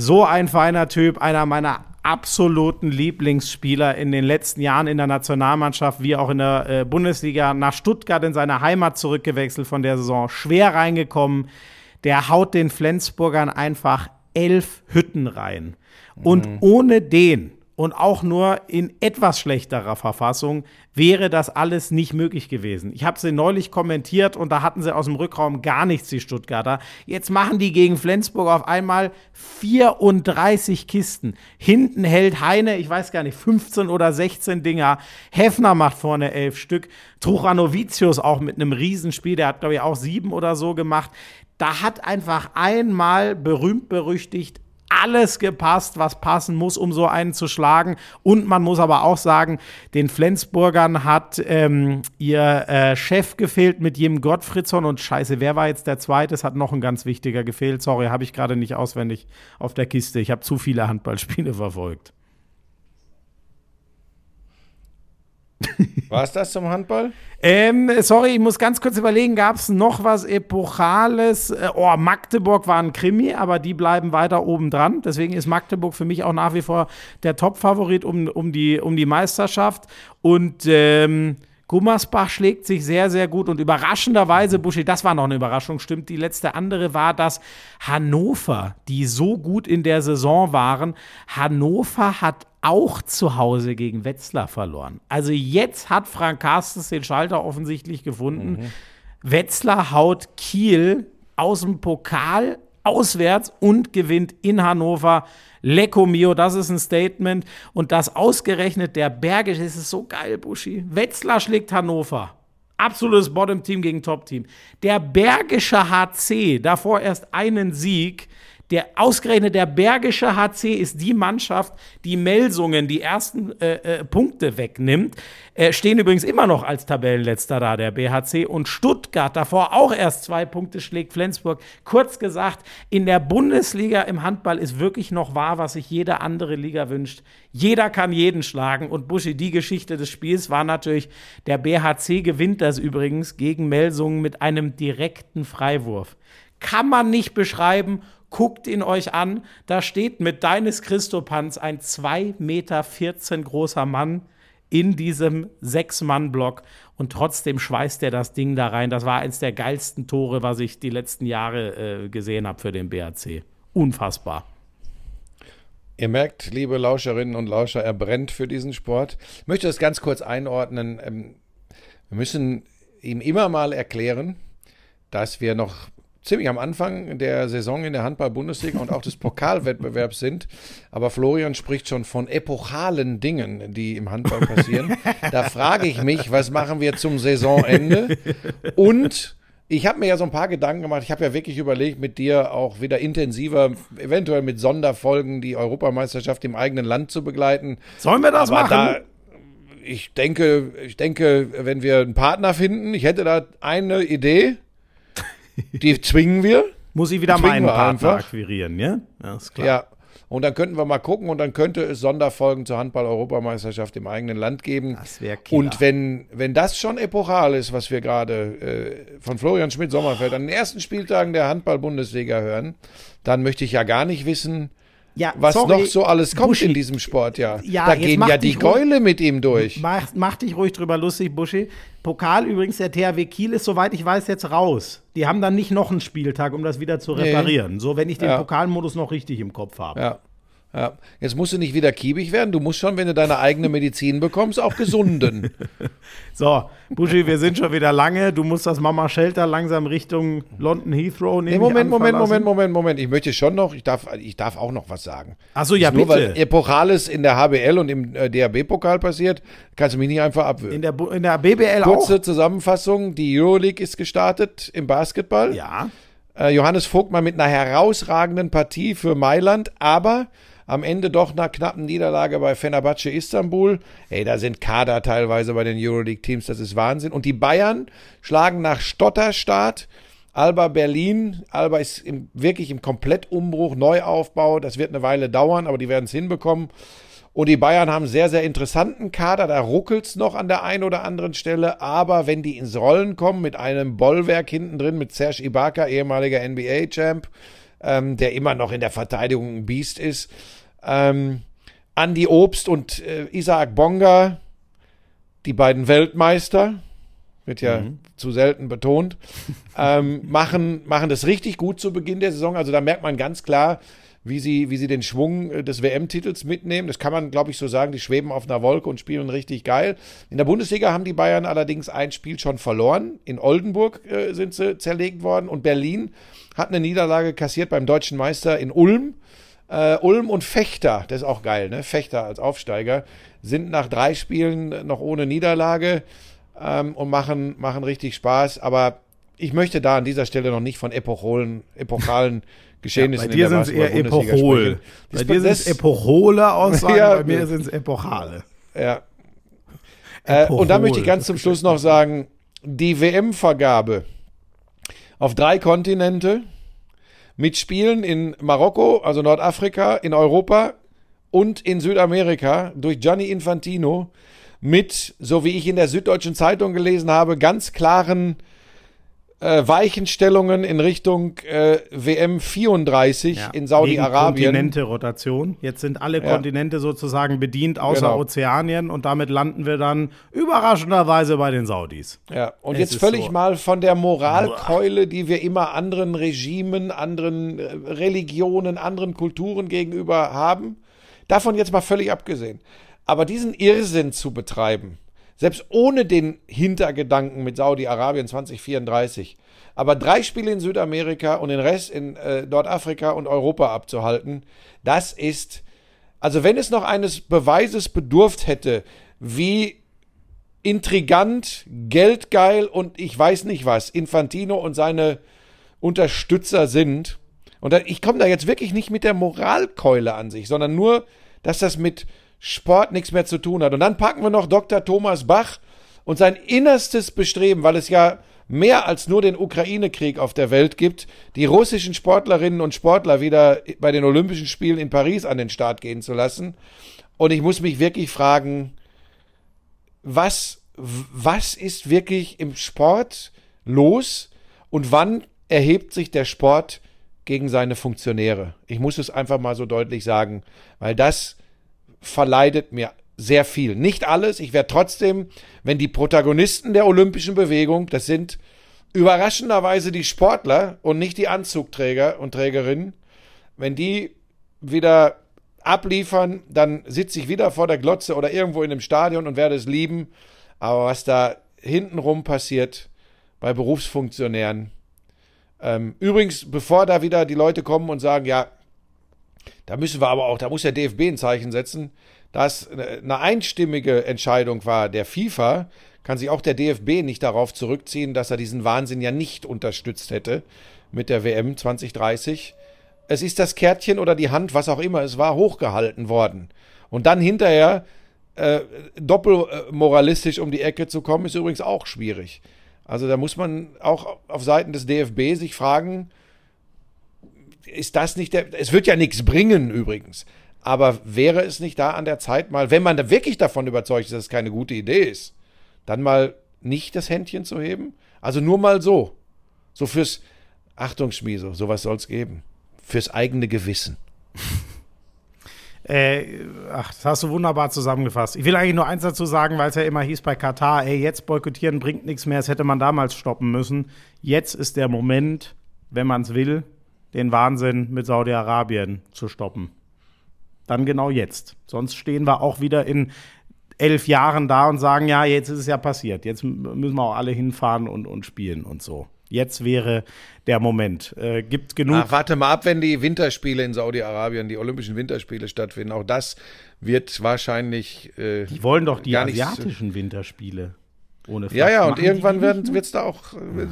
So ein feiner Typ, einer meiner absoluten Lieblingsspieler in den letzten Jahren in der Nationalmannschaft, wie auch in der äh, Bundesliga, nach Stuttgart in seine Heimat zurückgewechselt von der Saison, schwer reingekommen. Der haut den Flensburgern einfach elf Hütten rein. Und ohne den, und auch nur in etwas schlechterer Verfassung wäre das alles nicht möglich gewesen. Ich habe sie neulich kommentiert und da hatten sie aus dem Rückraum gar nichts, die Stuttgarter. Jetzt machen die gegen Flensburg auf einmal 34 Kisten. Hinten hält Heine, ich weiß gar nicht, 15 oder 16 Dinger. Hefner macht vorne elf Stück. Truchanovicius auch mit einem Riesenspiel, der hat, glaube ich, auch sieben oder so gemacht. Da hat einfach einmal berühmt berüchtigt alles gepasst, was passen muss, um so einen zu schlagen. Und man muss aber auch sagen, den Flensburgern hat ähm, ihr äh, Chef gefehlt mit Jim Gottfriedson. Und scheiße, wer war jetzt der Zweite? Es hat noch ein ganz wichtiger gefehlt. Sorry, habe ich gerade nicht auswendig auf der Kiste. Ich habe zu viele Handballspiele verfolgt. War es das zum Handball? Ähm, sorry, ich muss ganz kurz überlegen, gab es noch was Epochales? Äh, Oh, Magdeburg war ein Krimi, aber die bleiben weiter oben dran. Deswegen ist Magdeburg für mich auch nach wie vor der Top-Favorit um, um, die, um die Meisterschaft. Und ähm, Gummersbach schlägt sich sehr, sehr gut und überraschenderweise, Buschi, das war noch eine Überraschung, stimmt. Die letzte andere war, dass Hannover, die so gut in der Saison waren, Hannover hat auch zu Hause gegen Wetzlar verloren. Also jetzt hat Frank Carstens den Schalter offensichtlich gefunden. Wetzlar haut Kiel aus dem Pokal auswärts und gewinnt in Hannover. Lecco mio, das ist ein Statement. Und das ausgerechnet der Bergische, das ist so geil, Buschi. Wetzlar schlägt Hannover. Absolutes Bottom-Team gegen Top-Team. Der Bergische HC, davor erst einen Sieg. Der ausgerechnet der Bergische HC ist die Mannschaft, die Melsungen, die ersten äh, äh, Punkte wegnimmt. Äh, stehen übrigens immer noch als Tabellenletzter da, der BHC. Und Stuttgart davor auch erst zwei Punkte schlägt Flensburg. Kurz gesagt, in der Bundesliga im Handball ist wirklich noch wahr, was sich jede andere Liga wünscht. Jeder kann jeden schlagen. Und Buschi, die Geschichte des Spiels war natürlich, der BHC gewinnt das übrigens gegen Melsungen mit einem direkten Freiwurf. Kann man nicht beschreiben. Guckt ihn euch an. Da steht mit Deines Christopans ein 2,14 Meter großer Mann in diesem Sechs-Mann-Block und trotzdem schweißt er das Ding da rein. Das war eins der geilsten Tore, was ich die letzten Jahre äh, gesehen habe für den BAC. Unfassbar. Ihr merkt, liebe Lauscherinnen und Lauscher, er brennt für diesen Sport. Ich möchte das ganz kurz einordnen. Ähm, Wir müssen ihm immer mal erklären, dass wir noch ziemlich am Anfang der Saison in der Handball-Bundesliga und auch des Pokalwettbewerbs sind. Aber Florian spricht schon von epochalen Dingen, die im Handball passieren. Da frage ich mich, was machen wir zum Saisonende? Und ich habe mir ja so ein paar Gedanken gemacht. Ich habe ja wirklich überlegt, mit dir auch wieder intensiver, eventuell mit Sonderfolgen, die Europameisterschaft im eigenen Land zu begleiten. Sollen wir das Aber machen? da, ich denke, ich denke, wenn wir einen Partner finden, ich hätte da eine Idee, die zwingen wir. Muss ich wieder meinen Partner einfach. akquirieren, ja? Ja, ist klar. Ja. Und dann könnten wir mal gucken und dann könnte es Sonderfolgen zur Handball-Europameisterschaft im eigenen Land geben. Das wär Killer. Und wenn, wenn das schon epochal ist, was wir gerade äh, von Florian Schmidt-Sommerfeld an den ersten Spieltagen der Handball-Bundesliga hören, dann möchte ich ja gar nicht wissen, Ja, was sorry, noch so alles kommt Buschi. in diesem Sport, ja. Ja, da gehen ja die. Gäule mit ihm durch. Mach, mach dich ruhig drüber lustig, Buschi. Pokal übrigens, der THW Kiel ist, soweit ich weiß, jetzt raus. Die haben dann nicht noch einen Spieltag, um das wieder zu Nee. reparieren. So, wenn ich den Ja. Pokalmodus noch richtig im Kopf habe. Ja. Ja. Jetzt musst du nicht wieder kiebig werden. Du musst schon, wenn du deine eigene Medizin bekommst, auch gesunden. So, Buschi, wir sind schon wieder lange. Du musst das Mama Shelter langsam Richtung London Heathrow nehmen. Nee, Moment, Moment, Moment, Moment, Moment. Ich möchte schon noch, ich darf, ich darf auch noch was sagen. Achso, ja, Nur weil bitte. Epochales in der HBL und im äh, DHB-Pokal passiert, kannst du mich nicht einfach In abwürgen. der, Bu- in der BBL Kurze auch. Zusammenfassung, die Euroleague ist gestartet im Basketball. Ja. Äh, Johannes Vogtmann mit einer herausragenden Partie für Mailand, aber am Ende doch einer knappen Niederlage bei Fenerbahce Istanbul. Ey, da sind Kader teilweise bei den Euroleague-Teams, das ist Wahnsinn. Und die Bayern schlagen nach Stotterstart Alba Berlin. Alba ist im, wirklich im Komplettumbruch, Neuaufbau. Das wird eine Weile dauern, aber die werden es hinbekommen. Und die Bayern haben einen sehr, sehr interessanten Kader. Da ruckelt's noch an der einen oder anderen Stelle. Aber wenn die ins Rollen kommen mit einem Bollwerk hinten drin, mit Serge Ibaka, ehemaliger NBA-Champ, ähm, der immer noch in der Verteidigung ein Biest ist, ähm, Andy Obst und äh, Isaac Bonga, die beiden Weltmeister, wird ja zu selten betont, ähm, machen, machen das richtig gut zu Beginn der Saison. Also da merkt man ganz klar, wie sie, wie sie den Schwung äh, des WM-Titels mitnehmen. Das kann man, glaube ich, so sagen. Die schweben auf einer Wolke und spielen richtig geil. In der Bundesliga haben die Bayern allerdings ein Spiel schon verloren. In Oldenburg äh, sind sie zerlegt worden und Berlin hat eine Niederlage kassiert beim deutschen Meister in Ulm. Äh, Ulm und Fechter, das ist auch geil, ne? Fechter als Aufsteiger, sind nach drei Spielen noch ohne Niederlage ähm, und machen, machen richtig Spaß. Aber ich möchte da an dieser Stelle noch nicht von epochalen, epochalen Geschehnissen bei dir sind es eher Epochol. Bei dir sind es epochole Aussagen, Ja, bei mir ja. sind es epochale. Ja. Äh, und dann Epochol. möchte ich ganz zum Schluss noch sagen, die WM-Vergabe auf drei Kontinente mit Spielen in Marokko, also Nordafrika, in Europa und in Südamerika durch Gianni Infantino mit, so wie ich in der Süddeutschen Zeitung gelesen habe, ganz klaren äh, Weichenstellungen in Richtung äh, WM 34 in Saudi-Arabien. Kontinente-Rotation. Jetzt sind alle Ja. Kontinente sozusagen bedient, außer Genau. Ozeanien. Und damit landen wir dann überraschenderweise bei den Saudis. Ja, und Es jetzt völlig so. mal von der Moralkeule, die wir immer anderen Regimen, anderen äh, Religionen, anderen Kulturen gegenüber haben, davon jetzt mal völlig abgesehen. Aber diesen Irrsinn zu betreiben, selbst ohne den Hintergedanken mit Saudi-Arabien 2034, aber drei Spiele in Südamerika und den Rest in äh, Nordafrika und Europa abzuhalten, das ist, also wenn es noch eines Beweises bedurft hätte, wie intrigant, geldgeil und ich weiß nicht was, Infantino und seine Unterstützer sind. Und ich komme da jetzt wirklich nicht mit der Moralkeule an sich, sondern nur, dass das mit Sport nichts mehr zu tun hat. Und dann packen wir noch Dr. Thomas Bach und sein innerstes Bestreben, weil es ja mehr als nur den Ukraine-Krieg auf der Welt gibt, die russischen Sportlerinnen und Sportler wieder bei den Olympischen Spielen in Paris an den Start gehen zu lassen. Und ich muss mich wirklich fragen, was, was ist wirklich im Sport los und wann erhebt sich der Sport gegen seine Funktionäre? Ich muss es einfach mal so deutlich sagen, weil das verleidet mir sehr viel. Nicht alles. Ich werde trotzdem, wenn die Protagonisten der olympischen Bewegung, das sind überraschenderweise die Sportler und nicht die Anzugträger und Trägerinnen, wenn die wieder abliefern, dann sitze ich wieder vor der Glotze oder irgendwo in einem Stadion und werde es lieben. Aber was da hintenrum passiert bei Berufsfunktionären, ähm, übrigens, bevor da wieder die Leute kommen und sagen, ja, da müssen wir aber auch, da muss der DFB ein Zeichen setzen, dass eine einstimmige Entscheidung war der FIFA, kann sich auch der DFB nicht darauf zurückziehen, dass er diesen Wahnsinn ja nicht unterstützt hätte mit der WM 2030. Es ist das Kärtchen oder die Hand, was auch immer, es war hochgehalten worden. Und dann hinterher äh, doppelmoralistisch um die Ecke zu kommen, ist übrigens auch schwierig. Also da muss man auch auf Seiten des DFB sich fragen, ist das nicht der, es wird ja nichts bringen übrigens, aber wäre es nicht da an der Zeit mal, wenn man da wirklich davon überzeugt ist, dass es keine gute Idee ist, dann mal nicht das Händchen zu heben? Also nur mal so. So fürs, Achtung Schmieso, sowas soll es geben. Fürs eigene Gewissen. Äh, ach, das hast du wunderbar zusammengefasst. Ich will eigentlich nur eins dazu sagen, weil es ja immer hieß bei Katar, ey, jetzt boykottieren bringt nichts mehr, das hätte man damals stoppen müssen. Jetzt ist der Moment, wenn man es will, den Wahnsinn mit Saudi-Arabien zu stoppen. Dann genau jetzt. Sonst stehen wir auch wieder in elf Jahren da und sagen, ja, jetzt ist es ja passiert. Jetzt müssen wir auch alle hinfahren und, und spielen und so. Jetzt wäre der Moment. Äh, gibt genug. Ach, warte mal ab, wenn die Winterspiele in Saudi-Arabien, die Olympischen Winterspiele stattfinden. Auch das wird wahrscheinlich. Äh, die wollen doch die gar nicht- asiatischen Winterspiele. Ohne Ja, Flagge. ja, und irgendwann wird es da auch. Äh,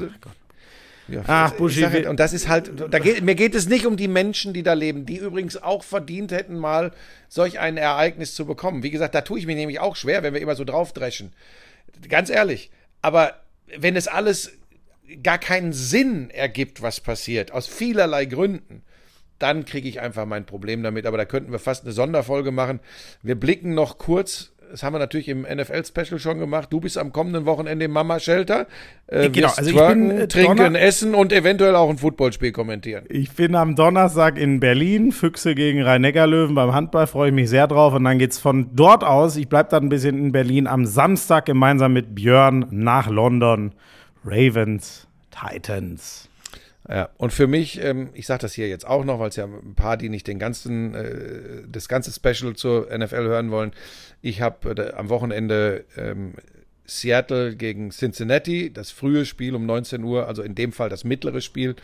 ja, Ach, Buschi, wir- und das ist halt, da geht, mir geht es nicht um die Menschen, die da leben, die übrigens auch verdient hätten, mal solch ein Ereignis zu bekommen. Wie gesagt, da tue ich mir nämlich auch schwer, wenn wir immer so draufdreschen. Ganz ehrlich. Aber wenn es alles gar keinen Sinn ergibt, was passiert, aus vielerlei Gründen, dann kriege ich einfach mein Problem damit. Aber da könnten wir fast eine Sonderfolge machen. Wir blicken noch kurz. Das haben wir natürlich im NFL-Special schon gemacht. Du bist am kommenden Wochenende im Mama Shelter. Äh, Genau, wirst also ich twerken, bin, äh, trinken, Donner- essen und eventuell auch ein Footballspiel kommentieren. Ich bin am Donnerstag in Berlin, Füchse gegen Rhein-Neckar-Löwen beim Handball, freue ich mich sehr drauf. Und dann geht's von dort aus, ich bleibe dann ein bisschen in Berlin, am Samstag gemeinsam mit Björn nach London. Ravens, Titans. Ja, und für mich, ähm, ich sage das hier jetzt auch noch, weil es ja ein paar, die nicht den ganzen, äh, das ganze Special zur NFL hören wollen. Ich habe äh, am Wochenende ähm, Seattle gegen Cincinnati, das frühe Spiel um 19 Uhr, also in dem Fall das mittlere Spiel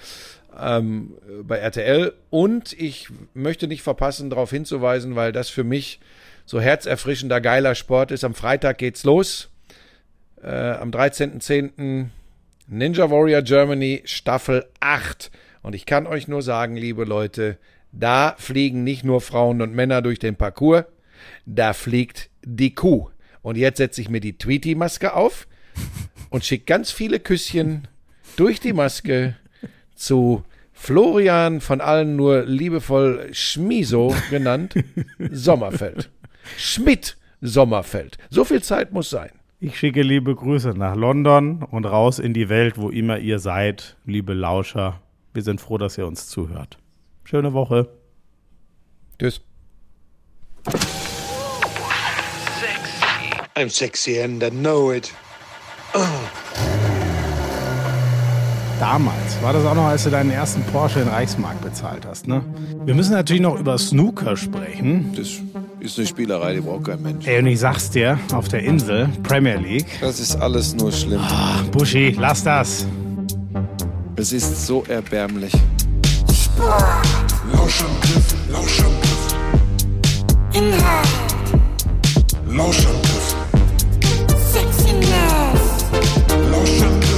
ähm, bei RTL. Und ich möchte nicht verpassen, darauf hinzuweisen, weil das für mich so herzerfrischender, geiler Sport ist. Am Freitag geht's los. Äh, am 13.10. Ninja Warrior Germany Staffel 8. Und ich kann euch nur sagen, liebe Leute, da fliegen nicht nur Frauen und Männer durch den Parcours, da fliegt die Kuh. Und jetzt setze ich mir die Tweety-Maske auf und schicke ganz viele Küsschen durch die Maske zu Florian, von allen nur liebevoll Schmiso genannt, Sommerfeld. Schmidt Sommerfeld. So viel Zeit muss sein. Ich schicke liebe Grüße nach London und raus in die Welt, wo immer ihr seid, liebe Lauscher. Wir sind froh, dass ihr uns zuhört. Schöne Woche. Tschüss. I'm sexy and I know it. Damals war das auch noch, als du deinen ersten Porsche in Reichsmark bezahlt hast, ne? Wir müssen natürlich noch über Snooker sprechen. Das ist eine Spielerei, die braucht kein Mensch. Ey, und ich sag's dir, auf der Insel, Premier League. Das ist alles nur schlimm. Buschi, lass das. Es ist so erbärmlich. Lauschangriff, Lauschangriff, Inhalt, Lauschangriff, Sexiness, Lauschangriff.